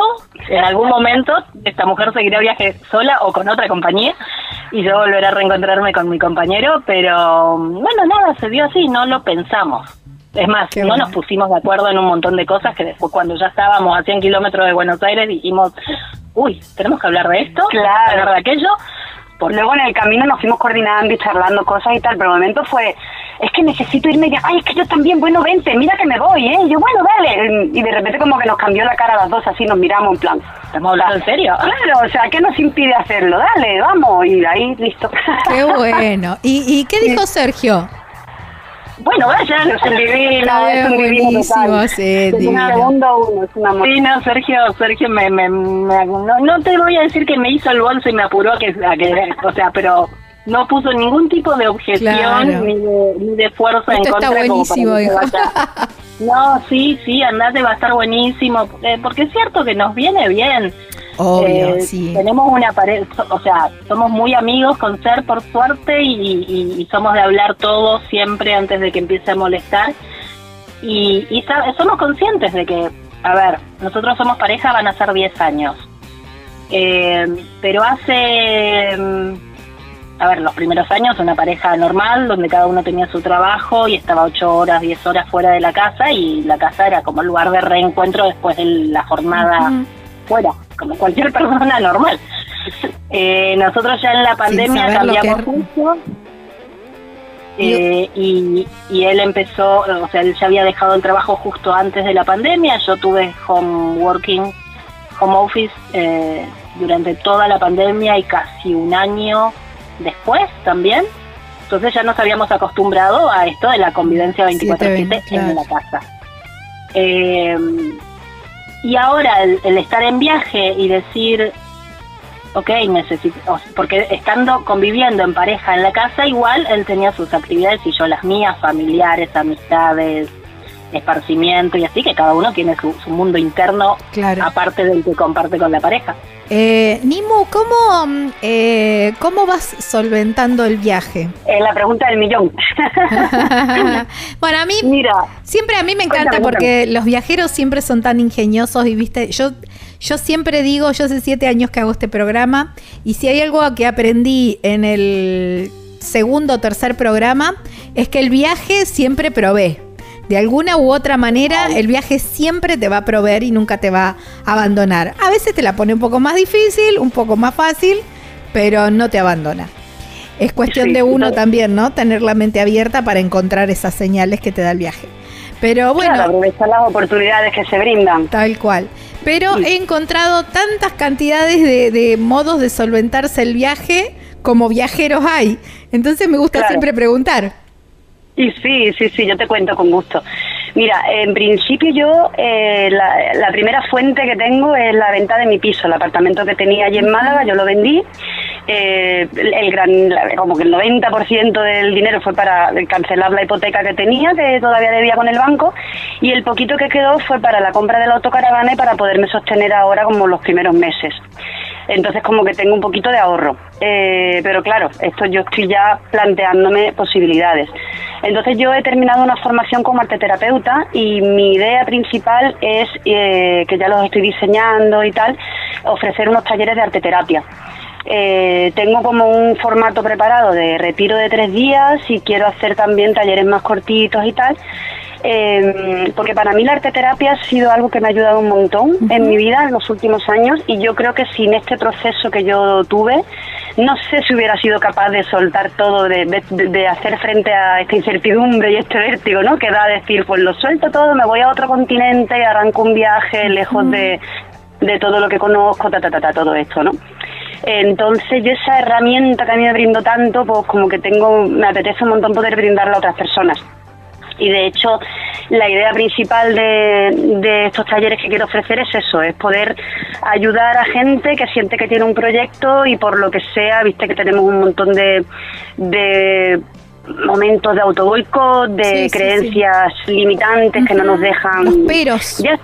En algún momento esta mujer seguirá viaje sola o con otra compañía y yo volveré a reencontrarme con mi compañero, pero bueno, nada, se dio así, no lo pensamos. Es más,
Qué
no nos pusimos de acuerdo en un montón de cosas que después cuando ya estábamos a 100 kilómetros de Buenos Aires dijimos, uy, tenemos que hablar de esto,
Claro.
hablar de aquello. Por
Luego en el camino nos fuimos coordinando y charlando cosas y tal, pero el momento fue es que necesito irme ya, ay, es que yo también, bueno, vente, mira que me voy, ¿eh? Y yo, bueno, dale. Y de repente como que nos cambió la cara a las dos, así nos miramos en plan,
¿Estamos hablando en serio?
Claro, o sea, ¿qué nos impide hacerlo? Dale, vamos, y de ahí, listo.
Qué bueno. ¿Y, y qué dijo Sergio?
Bueno, vayan, es un divino, es un divino total.
sí,
Es
divino.
segundo uno, es una
Sí, no, Sergio, Sergio me, me, me- no, no te voy a decir que me hizo el bolso y me apuró a que, a que o sea, pero no puso ningún tipo de objeción
Claro.
ni, de, ni de fuerza en
Esto está
contra para
buenísimo,
vaya. No, sí, sí, andate, va a estar buenísimo, eh, porque es cierto que nos viene bien.
Obvio,
Eh,
sí.
Tenemos una pareja, o sea, somos muy amigos con Ser por suerte y, y- y somos de hablar todo siempre antes de que empiece a molestar. Y, y somos conscientes de que, a ver, nosotros somos pareja, van a ser 10 años. Eh, pero hace, mm, a ver, los primeros años una pareja normal, donde cada uno tenía su trabajo y estaba 8 horas, 10 horas fuera de la casa y la casa era como el lugar de reencuentro después de la jornada fuera, como cualquier persona normal. Eh, nosotros ya en la pandemia
que
cambiamos mucho. Eh, y, y él empezó, o sea, él ya había dejado el trabajo justo antes de la pandemia. Yo tuve home working, home office eh, durante toda la pandemia y casi un año después también. Entonces ya nos habíamos acostumbrado a esto de la convivencia 24/7
claro.
en la casa. Eh, y ahora el, el estar en viaje y decir, ok, necesito, porque estando conviviendo en pareja en la casa, igual él tenía sus actividades y yo las mías, familiares, amistades, esparcimiento y así, que cada uno tiene su, su mundo interno
Claro.
aparte del que comparte con la pareja.
Eh, Nimu, ¿cómo, mm, eh, ¿cómo vas solventando el viaje?
Eh, la pregunta del millón.
bueno, a mí
Mira,
siempre a mí me encanta porque los viajeros siempre son tan ingeniosos y viste, yo yo siempre digo, yo hace siete años que hago este programa y si hay algo que aprendí en el segundo o tercer programa es que el viaje siempre provee. De alguna u otra manera, el viaje siempre te va a proveer y nunca te va a abandonar. A veces te la pone un poco más difícil, un poco más fácil, pero no te abandona. Es cuestión
Sí,
de uno
no-
también, ¿no? Tener la mente abierta para encontrar esas señales que te da el viaje. Pero bueno,
claro, aprovechar las oportunidades que se brindan.
tal cual. Pero he encontrado tantas cantidades de, de modos de solventarse el viaje como viajeros hay. Entonces me gusta
Claro.
siempre preguntar.
Y sí, sí, sí, yo te cuento con gusto. Mira, en principio yo, eh, la, la primera fuente que tengo es la venta de mi piso, el apartamento que tenía allí en Málaga, yo lo vendí. Eh, el, gran, como que el 90% del dinero fue para cancelar la hipoteca que tenía, que todavía debía con el banco, y el poquito que quedó fue para la compra de la autocaravana y para poderme sostener ahora como los primeros meses. Entonces como que tengo un poquito de ahorro. Eh, pero claro, esto yo estoy ya planteándome posibilidades. Entonces yo he terminado una formación como arteterapeuta y mi idea principal es, eh, que ya los estoy diseñando y tal, ofrecer unos talleres de arteterapia. Eh, tengo como un formato preparado de retiro de tres días y quiero hacer también talleres más cortitos y tal. Eh, porque para mí la arteterapia ha sido algo que me ha ayudado un montón en mi vida en los últimos años y yo creo que sin este proceso que yo tuve, no sé si hubiera sido capaz de soltar todo, de, de- de hacer frente a esta incertidumbre y este vértigo, ¿no? Que da a decir, pues lo suelto todo, me voy a otro continente, arranco un viaje lejos de, de todo lo que conozco, ta, ta, ta, ta, todo esto, ¿no? Entonces yo esa herramienta que a mí me brindo tanto, pues como que tengo, me apetece un montón poder brindarla a otras personas. Y de hecho, la idea principal de, estos talleres que quiero ofrecer es eso, es poder ayudar a gente que siente que tiene un proyecto y por lo que sea, viste que tenemos un montón de, de momentos de autoboicot, de
Sí, sí,
creencias limitantes que no nos dejan...
Los peros.
Ya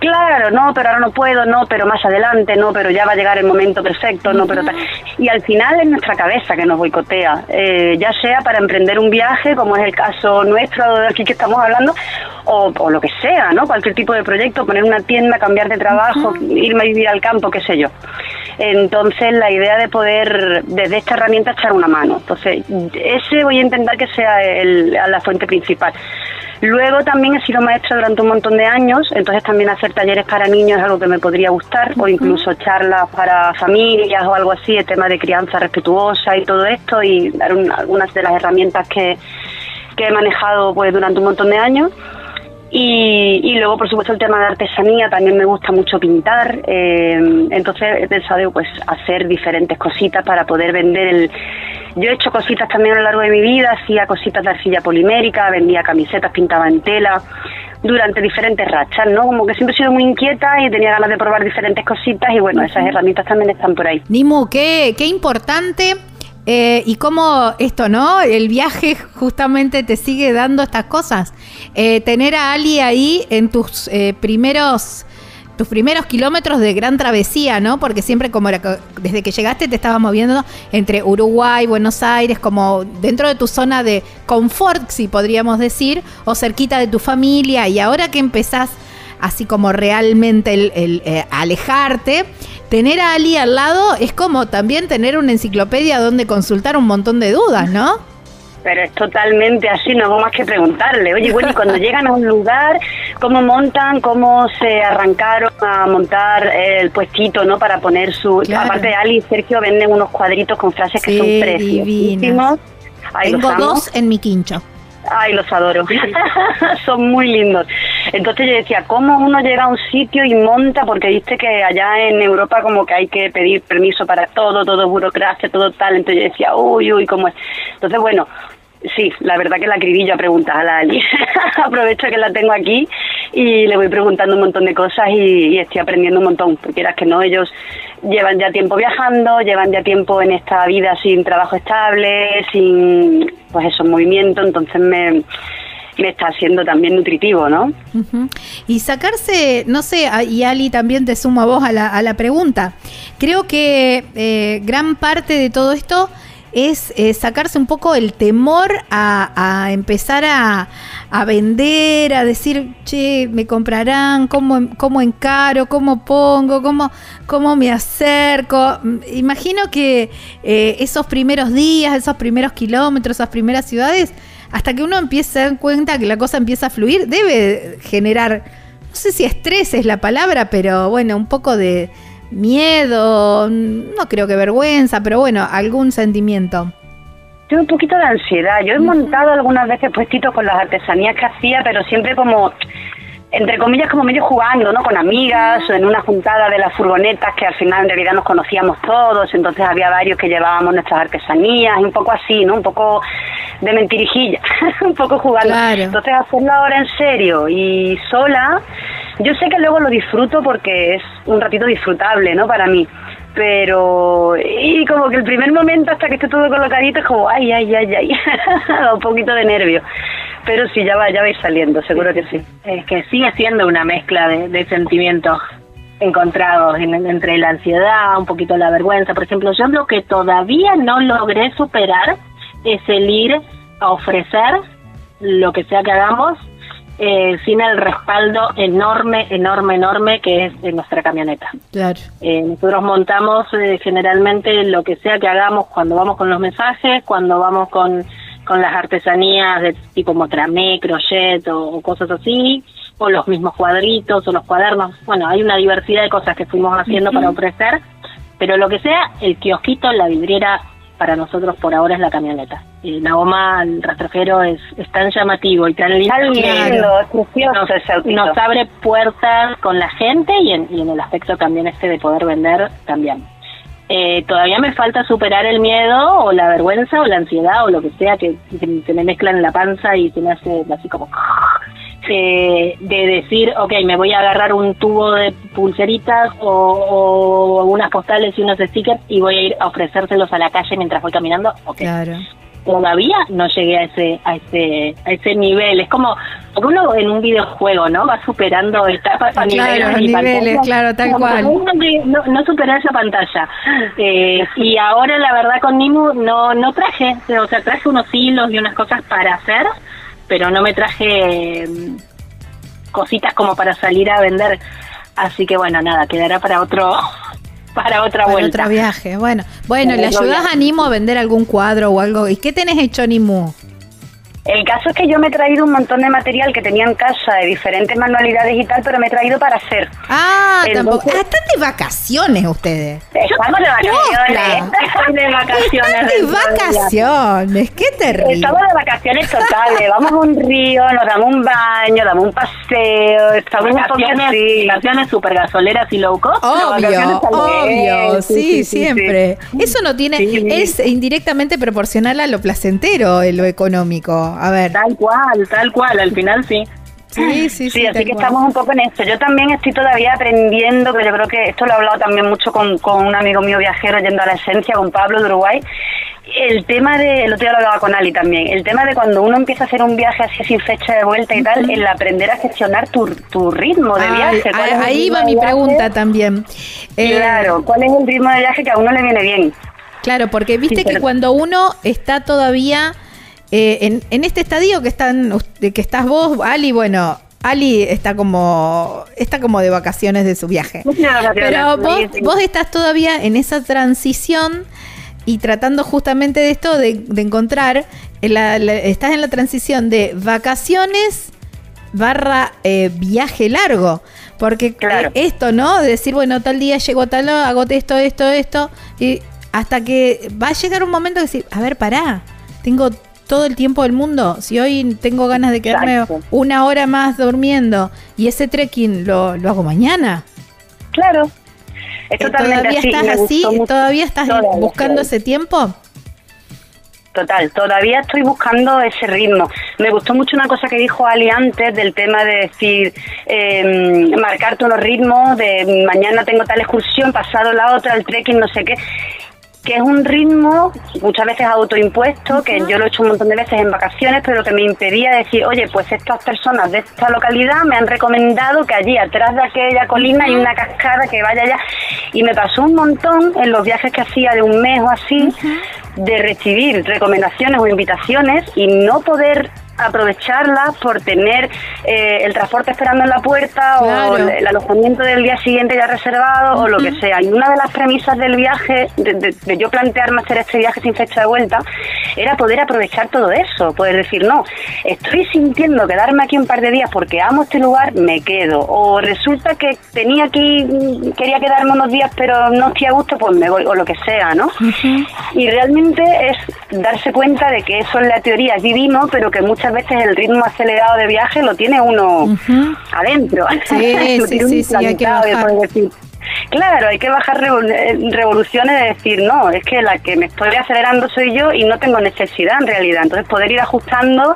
claro, no, pero ahora no puedo, no, pero más adelante, no, pero ya va a llegar el momento perfecto, no, pero tal. Y al final es nuestra cabeza que nos boicotea, eh, ya sea para emprender un viaje, como es el caso nuestro de aquí que estamos hablando, o, o lo que sea, ¿no? Cualquier tipo de proyecto, poner una tienda, cambiar de trabajo, irme a vivir al campo, qué sé yo. Entonces, la idea de poder, desde esta herramienta, echar una mano. Entonces, ese a intentar que sea el- la fuente principal. Luego también he sido maestra durante un montón de años, entonces también hacer talleres para niños es algo que me podría gustar, o incluso charlas para familias o algo así, el tema de crianza respetuosa y todo esto, y dar un- algunas de las herramientas que, que he manejado pues durante un montón de años. Y, y, luego, por supuesto, el tema de artesanía, también me gusta mucho pintar. Eh, entonces he pensado pues hacer diferentes cositas para poder vender el... Yo he hecho cositas también a lo largo de mi vida, hacía cositas de arcilla polimérica, vendía camisetas, pintaba en tela, durante diferentes rachas, ¿no? Como que siempre he sido muy inquieta y tenía ganas de probar diferentes cositas y bueno, esas herramientas también están por ahí.
Nimu, qué, qué importante eh, y cómo esto, ¿no? El viaje justamente te sigue dando estas cosas. Eh, tener a Ali ahí en tus eh, primeros tus primeros kilómetros de gran travesía, ¿no? Porque siempre como desde que llegaste te estabas moviendo entre Uruguay, Buenos Aires, como dentro de tu zona de confort, si podríamos decir, o cerquita de tu familia, y ahora que empezás así como realmente el, alejarte, tener a Ali al lado es como también tener una enciclopedia donde consultar un montón de dudas, ¿no?
Pero es totalmente así, no hago más que preguntarle. Oye, bueno, y cuando llegan a un lugar, ¿cómo montan? ¿Cómo se arrancaron a montar el puestito, no? Para poner su... Aparte de Ali y Sergio venden unos cuadritos con frases que son preciosísimos.
Tengo dos en mi quincho.
Ay, los adoro. Son muy lindos. Entonces yo decía, ¿cómo uno llega a un sitio y monta? Porque viste que allá en Europa como que hay que pedir permiso para todo, todo burocracia, todo tal. Entonces yo decía, uy, uy, ¿cómo es? Entonces, bueno, sí, la verdad que la acribillo a preguntar a la Ali. Aprovecho que la tengo aquí y le voy preguntando un montón de cosas y, estoy aprendiendo un montón. Porque eras que no, ellos llevan ya tiempo viajando, llevan ya tiempo en esta vida sin trabajo estable, sin pues eso, movimiento, entonces me, me está haciendo también nutritivo, ¿no?
Y sacarse, no sé, y Ali también te sumo a vos a la, a la pregunta. Creo que eh, gran parte de todo esto es eh, sacarse un poco el temor a, empezar a, vender, a decir, che, me comprarán, cómo, cómo encaro, cómo pongo, cómo, cómo me acerco. Imagino que eh, esos primeros días, esos primeros kilómetros, esas primeras ciudades, hasta que uno empieza a dar cuenta que la cosa empieza a fluir, debe generar, no sé si estrés es la palabra, pero bueno, un poco de miedo, no creo que vergüenza, pero bueno, algún sentimiento.
Tengo un poquito de ansiedad. Yo he montado algunas veces puestitos con las artesanías que hacía, pero siempre como, entre comillas, como medio jugando, ¿no? Con amigas o en una juntada de las furgonetas que al final en realidad nos conocíamos todos, entonces había varios que llevábamos nuestras artesanías, un poco así, ¿no? Un poco de mentirijilla, un poco jugando. Entonces hacerlo ahora en serio y sola yo sé que luego lo disfruto porque es un ratito disfrutable, ¿no? Para mí. Pero, y como que el primer momento hasta que esté todo colocadito es como, ay, ay, ay, ay, un poquito de nervio. Pero sí, ya va, ya va a ir saliendo, seguro que sí.
Es que sigue siendo una mezcla de, sentimientos encontrados entre la ansiedad, un poquito la vergüenza. Por ejemplo, yo lo que todavía no logré superar es el ir a ofrecer lo que sea que hagamos eh, sin el respaldo enorme, enorme, enorme que es de nuestra camioneta.
Claro.
Eh, nosotros montamos eh, generalmente lo que sea que hagamos cuando vamos con los mensajes, cuando vamos con, con las artesanías de tipo motramé, crochet o, cosas así, o los mismos cuadritos o los cuadernos. Bueno, hay una diversidad de cosas que fuimos haciendo para ofrecer, pero lo que sea, el kiosquito, la vidriera, para nosotros por ahora es la camioneta. Eh, la goma, el rastrojero es, tan llamativo y tan lindo, nos, abre puertas con la gente y en, y en el aspecto también este de poder vender también. Eh, todavía me falta superar el miedo o la vergüenza o la ansiedad o lo que sea que se, me mezclan en la panza y se me hace así como de decir, ok, me voy a agarrar un tubo de pulseritas o, unas postales y unos stickers y voy a ir a ofrecérselos a la calle mientras voy caminando. Okay. Claro. Todavía no llegué a ese, a ese, a ese nivel. Es como, uno en un videojuego, ¿no? Va superando etapas
claro, niveles, niveles claro, tal cual.
No, no superé esa pantalla. Eh, y ahora, la verdad, con Nimu no, no traje, o sea, traje unos hilos y unas cosas para hacer, pero no me traje mm, cositas como para salir a vender. Así que bueno, nada, quedará para otro para otra para vuelta.
otro viaje. Bueno, bueno, ¿le ayudas a Nimo a vender algún cuadro o algo? ¿Y qué tenés hecho, Nimu?
El caso es que yo me he traído un montón de material que tenía en casa de diferentes manualidades y tal, pero me he traído para hacer.
Ah, tampoco.
Entonces-
Ah, están de vacaciones ustedes.
Estamos de vacaciones.
Estoy de vacaciones.
Están de vacaciones. Qué terrible.
Estamos de vacaciones totales. Vamos a un río, nos damos un baño, damos un paseo. Estamos un poco
Vacaciones,
así.
vacaciones super gasoleras y low cost.
Obvio, obvio,
Sí,
sí,
sí, sí,
siempre. Eso no tiene,
Sí, sí.
es indirectamente proporcional a lo placentero, en lo económico. A ver.
Tal cual, tal cual, al final sí.
Sí, sí, sí.
Sí, así que
cual.
estamos un poco en esto. Yo también estoy todavía aprendiendo, pero yo creo que esto lo he hablado también mucho con, con un amigo mío viajero yendo a la esencia, con Pablo de Uruguay. El tema de, el otro día lo hablaba con Ali también, el tema de cuando uno empieza a hacer un viaje así sin fecha de vuelta y tal, el aprender a gestionar tu, tu ritmo de
Ay,
viaje. ¿Cuál es el
ahí va mi pregunta también. Eh,
Claro, ¿cuál es el ritmo de viaje que a uno le viene bien?
Claro, porque viste
Sí,
que cuando uno está todavía eh, en, en este estadio que están que estás vos, Ali, bueno, Ali está como está como de vacaciones de su viaje. Pero vos, vos estás todavía en esa transición y tratando justamente de esto de, de encontrar en la- la- estás en la transición de vacaciones barra eh, viaje largo. Porque
Claro.
eh, esto, ¿no? De decir, bueno, tal día llego a tal hago esto, esto, esto. Y hasta que va a llegar un momento de decir, a ver, pará, tengo todo el tiempo del mundo. Si hoy tengo ganas de quedarme
Exacto.
una hora más durmiendo y ese trekking lo, lo hago mañana.
Claro. Es
Eh,
totalmente
¿Todavía
así.
estás así? ¿Todavía estás
Todavía,
buscando
todavía.
ese tiempo?
Total, todavía estoy buscando ese ritmo. Me gustó mucho una cosa que dijo Ali antes del tema de decir, eh, marcarte unos ritmos, de mañana tengo tal excursión, pasado la otra, el trekking, no sé qué, que es un ritmo muchas veces autoimpuesto, que yo lo he hecho un montón de veces en vacaciones, pero que me impedía decir, oye, pues estas personas de esta localidad me han recomendado que allí atrás de aquella colina hay una cascada que vaya allá. Y me pasó un montón en los viajes que hacía de un mes o así, de recibir recomendaciones o invitaciones y no poder aprovecharlas por tener eh, el transporte esperando en la puerta o el, el alojamiento del día siguiente ya reservado o lo que sea. Y una de las premisas del viaje, de, de- de yo plantearme hacer este viaje sin fecha de vuelta, era poder aprovechar todo eso, poder decir, no, estoy sintiendo quedarme aquí un par de días porque amo este lugar, me quedo. O resulta que tenía aquí, quería quedarme unos días pero no estoy a gusto, pues me voy, o lo que sea, ¿no? Y realmente es darse cuenta de que eso en la teoría es divino, pero que muchas veces el ritmo acelerado de viaje lo tiene uno adentro.
Sí,
Lo
sí,
tiene
sí, sí, hay que bajar.
decir, Claro, hay que bajar revol- eh, revoluciones de decir, no, es que la que me estoy acelerando soy yo y no tengo necesidad en realidad. Entonces poder ir ajustando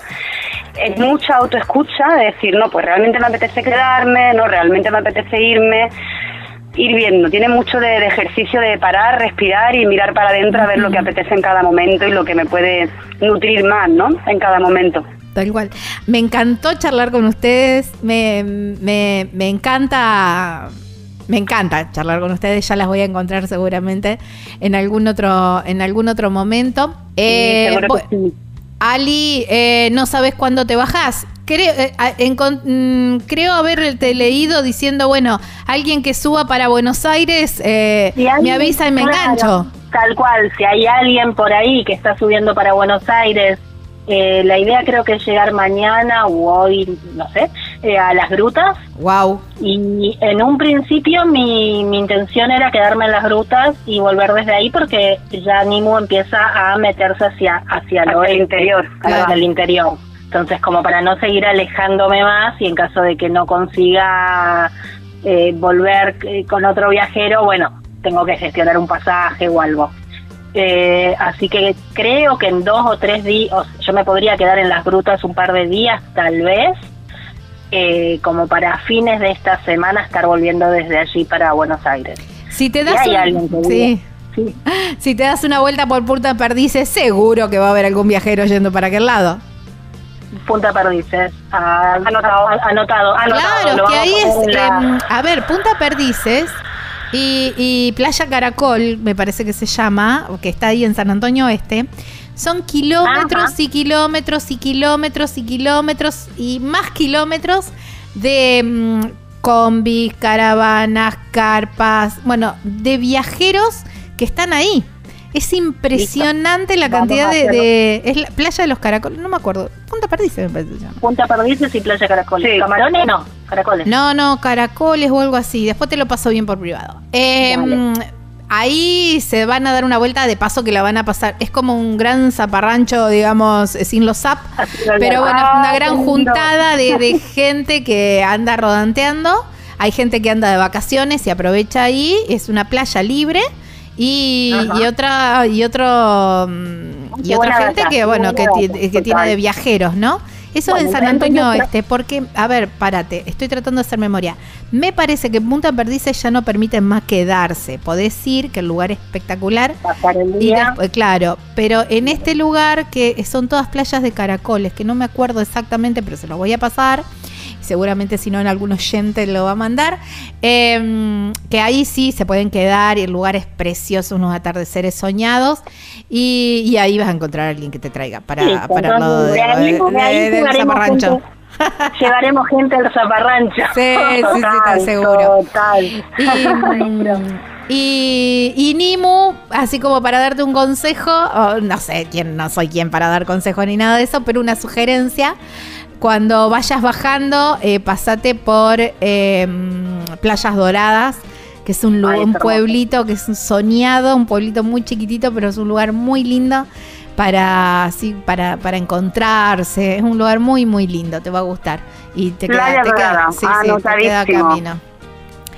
es mucha autoescucha, de decir, no, pues realmente me apetece quedarme, no, realmente me apetece irme ir viendo. Tiene mucho de, de ejercicio de parar, respirar y mirar para adentro a ver lo que apetece en cada momento y lo que me puede nutrir más, ¿no? En cada momento.
Tal cual. Me encantó charlar con ustedes. Me, me, me encanta. Me encanta charlar con ustedes. Ya las voy a encontrar seguramente en algún otro, en algún otro momento. Eh,
sí.
Ali, eh, no sabes cuándo te bajás. Creo, eh, mm, creo haberte leído diciendo, bueno, alguien que suba para Buenos Aires eh,
Si alguien-
me avisa y me
claro,
engancho.
Tal cual, si hay alguien por ahí que está subiendo para Buenos Aires, eh, la idea creo que es llegar mañana o hoy, no sé, eh, a las grutas.
Wow.
Y en un principio mi, mi intención era quedarme en las grutas y volver desde ahí porque ya Nimu empieza a meterse hacia, hacia,
Hacia
lo
el interior,
hacia
claro.
el interior. Entonces, como para no seguir alejándome más y en caso de que no consiga eh, volver eh, con otro viajero, bueno, tengo que gestionar un pasaje o algo. Eh, así que creo que en dos o tres días, yo me podría quedar en las grutas un par de días tal vez, eh, como para fines de esta semana estar volviendo desde allí para Buenos Aires.
Si te das
hay
un-
alguien que
sí.
vive. Sí.
Si te das una vuelta por Punta Perdices, seguro que va a haber algún viajero yendo para aquel lado.
Punta Perdices. Ah,
Anotado.
anotado. anotado.
Claro, que ahí es.
la-
em, a ver, Punta Perdices y, y Playa Caracol, me parece que se llama, que está ahí en San Antonio Oeste. Son kilómetros
Ajá.
y kilómetros y kilómetros y kilómetros y más kilómetros de mm, combis, caravanas, carpas, bueno, de viajeros que están ahí. Es impresionante la cantidad de, Es la playa de los caracoles, no me acuerdo. Punta Perdices me parece que se llama.
Punta Perdices y Playa Caracoles.
Sí.
¿Camarones? No, Caracoles.
No, no, caracoles o algo así. Después te lo paso bien por privado. Eh,
Dale.
ahí se van a dar una vuelta de paso que la van a pasar. Es como un gran zaparrancho, digamos, eh, sin los zap. Pero bueno,
Ah,
una
qué
gran
lindo.
juntada de, de gente que anda rodanteando. Hay gente que anda de vacaciones y aprovecha ahí. Es una playa libre. Y, y otra y otro mm, y otra gente que bueno que, que tiene de viajeros, ¿no? Eso
Bueno,
en San Antonio Oeste, porque, a ver, párate, estoy tratando de hacer memoria. Me parece que en Punta Perdices ya no permiten más quedarse. Podés ir, que el lugar es espectacular.
Pasar el
Y
día.
claro, pero en este lugar que son todas playas de caracoles, que no me acuerdo exactamente, pero se los voy a pasar. Seguramente si no en algún oyente lo va a mandar. eh, que ahí sí se pueden quedar y el lugar es precioso, unos atardeceres soñados. Y, y ahí vas a encontrar a alguien que te traiga para,
Sí,
para
entonces,
lo de,
de
del zaparrancho.
gente- Llevaremos gente al zaparrancho.
Sí, sí, sí, está seguro.
Total.
Y, y, y Nimu, así como para darte un consejo, o no sé quién, no soy quien para dar consejo ni nada de eso, pero una sugerencia. Cuando vayas bajando, eh, pasate por eh, Playas Doradas, que es un,
Ay,
pueblito que es un soñado, un pueblito muy chiquitito, pero es un lugar muy lindo para, así, para, para encontrarse. Es un lugar muy, muy lindo, te va a gustar. Y te queda,
Playa
te queda, sí, sí, te queda camino.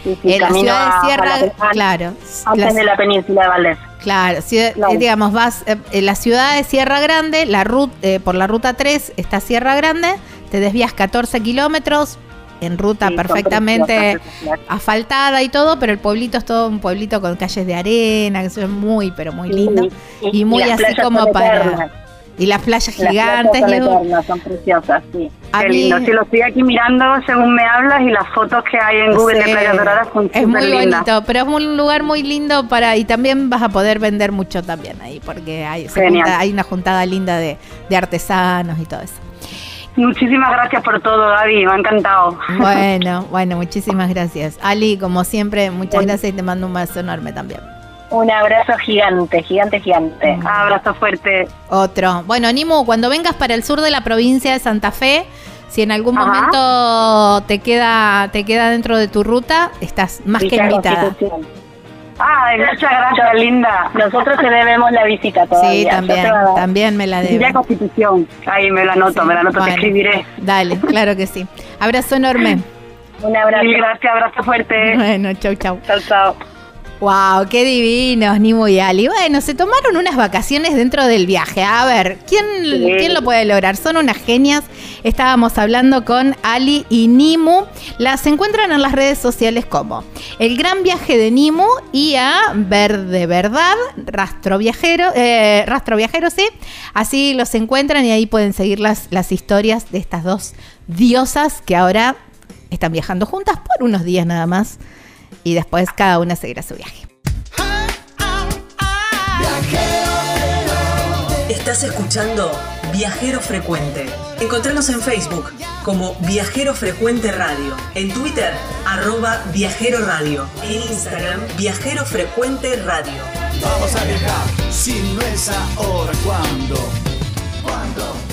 Sí, sí,
En la ciudad de Sierra, claro,
Antes
la-
de la península de Valdés.
Claro, ciudad-
Claro.
eh, digamos, vas eh, en la ciudad de Sierra Grande, la ruta, por la ruta 3 está Sierra Grande, te desvías 14 kilómetros en ruta
Sí, son
perfectamente asfaltada y todo, pero el pueblito es todo un pueblito con calles de arena, que es muy, pero muy lindo.
Y,
Y muy así como
son
para-
eternas.
Y las playas
Las playas
gigantes.
son eternas, son preciosas, sí.
a
Qué
mí-
lindo. Sí, lo estoy aquí mirando según me hablas y las fotos que hay en Google
Sí,
de Playa Dorada son
es muy
lindas.
bonito, pero es un lugar muy lindo para y también vas a poder vender mucho también ahí porque hay, junta- una juntada linda de, de artesanos y todo eso.
Muchísimas gracias por todo, Gaby. Me ha encantado.
Bueno, bueno, muchísimas gracias. Ali, como siempre, muchas
Bueno.
gracias y te mando un beso enorme también.
Un abrazo gigante, gigante, gigante.
Mm.
Abrazo fuerte.
Otro. Bueno, Nimu, cuando vengas para el sur de la provincia de Santa Fe, si en algún
Ajá.
momento te queda, te queda dentro de tu ruta, estás más que invitada.
Constitución.
Ay, muchas gracias, linda.
Nosotros te debemos la visita todavía.
Sí, también, también me la debo.
Constitución. Ahí me la anoto,
Sí,
me la anoto, te escribiré.
Dale, claro que sí. Abrazo enorme.
Un abrazo.
Mil gracias, abrazo fuerte.
Bueno, chau, chau.
Chao, chao.
Wow, qué divinos, Nimu y Ali. Bueno, se tomaron unas vacaciones dentro del viaje. A ver, ¿quién,
Sí.
¿quién lo puede lograr? Son unas genias. Estábamos hablando con Ali y Nimu. Las encuentran en las redes sociales como El Gran Viaje de Nimu y a Ver de Verdad, Rastro Viajero, eh, Rastro Viajero, sí. Así los encuentran y ahí pueden seguir las, las historias de estas dos diosas que ahora están viajando juntas por unos días nada más y después cada una seguirá su viaje.
Estás escuchando Viajero Frecuente. Encontranos en Facebook como Viajero Frecuente Radio, en Twitter arroba Viajero Radio, en Instagram Viajero Frecuente Radio.
Vamos a viajar, si no es ahora, ¿cuándo? ¿Cuándo?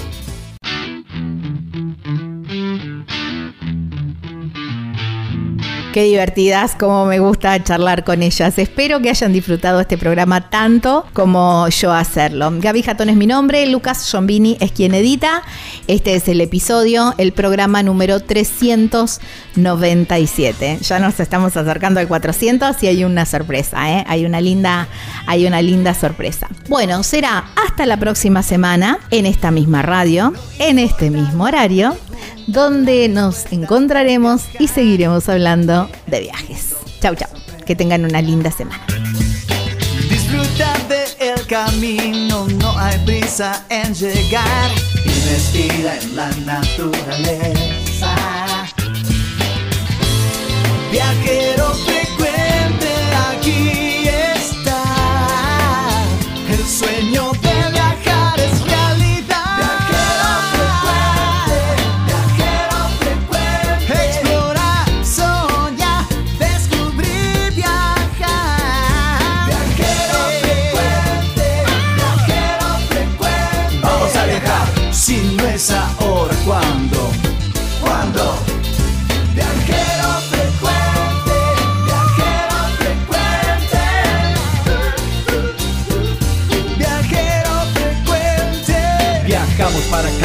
Qué divertidas, como me gusta charlar con ellas. Espero que hayan disfrutado este programa tanto como yo hacerlo. Gaby Jatón es mi nombre, Lucas Giombini es quien edita. Este es el episodio, el programa número 397. Ya nos estamos acercando al 400 y hay una sorpresa, ¿eh? Hay una linda, hay una linda sorpresa. Bueno, será hasta la próxima semana en esta misma radio, en este mismo horario donde nos encontraremos y seguiremos hablando de viajes. Chau, chau. Que tengan una linda semana.
Disfruta del camino, no hay prisa en llegar. Investiga en la naturaleza. Viajero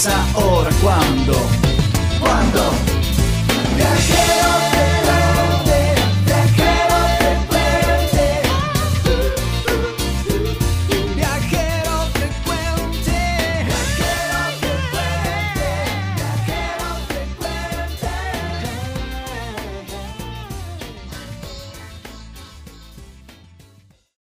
si no es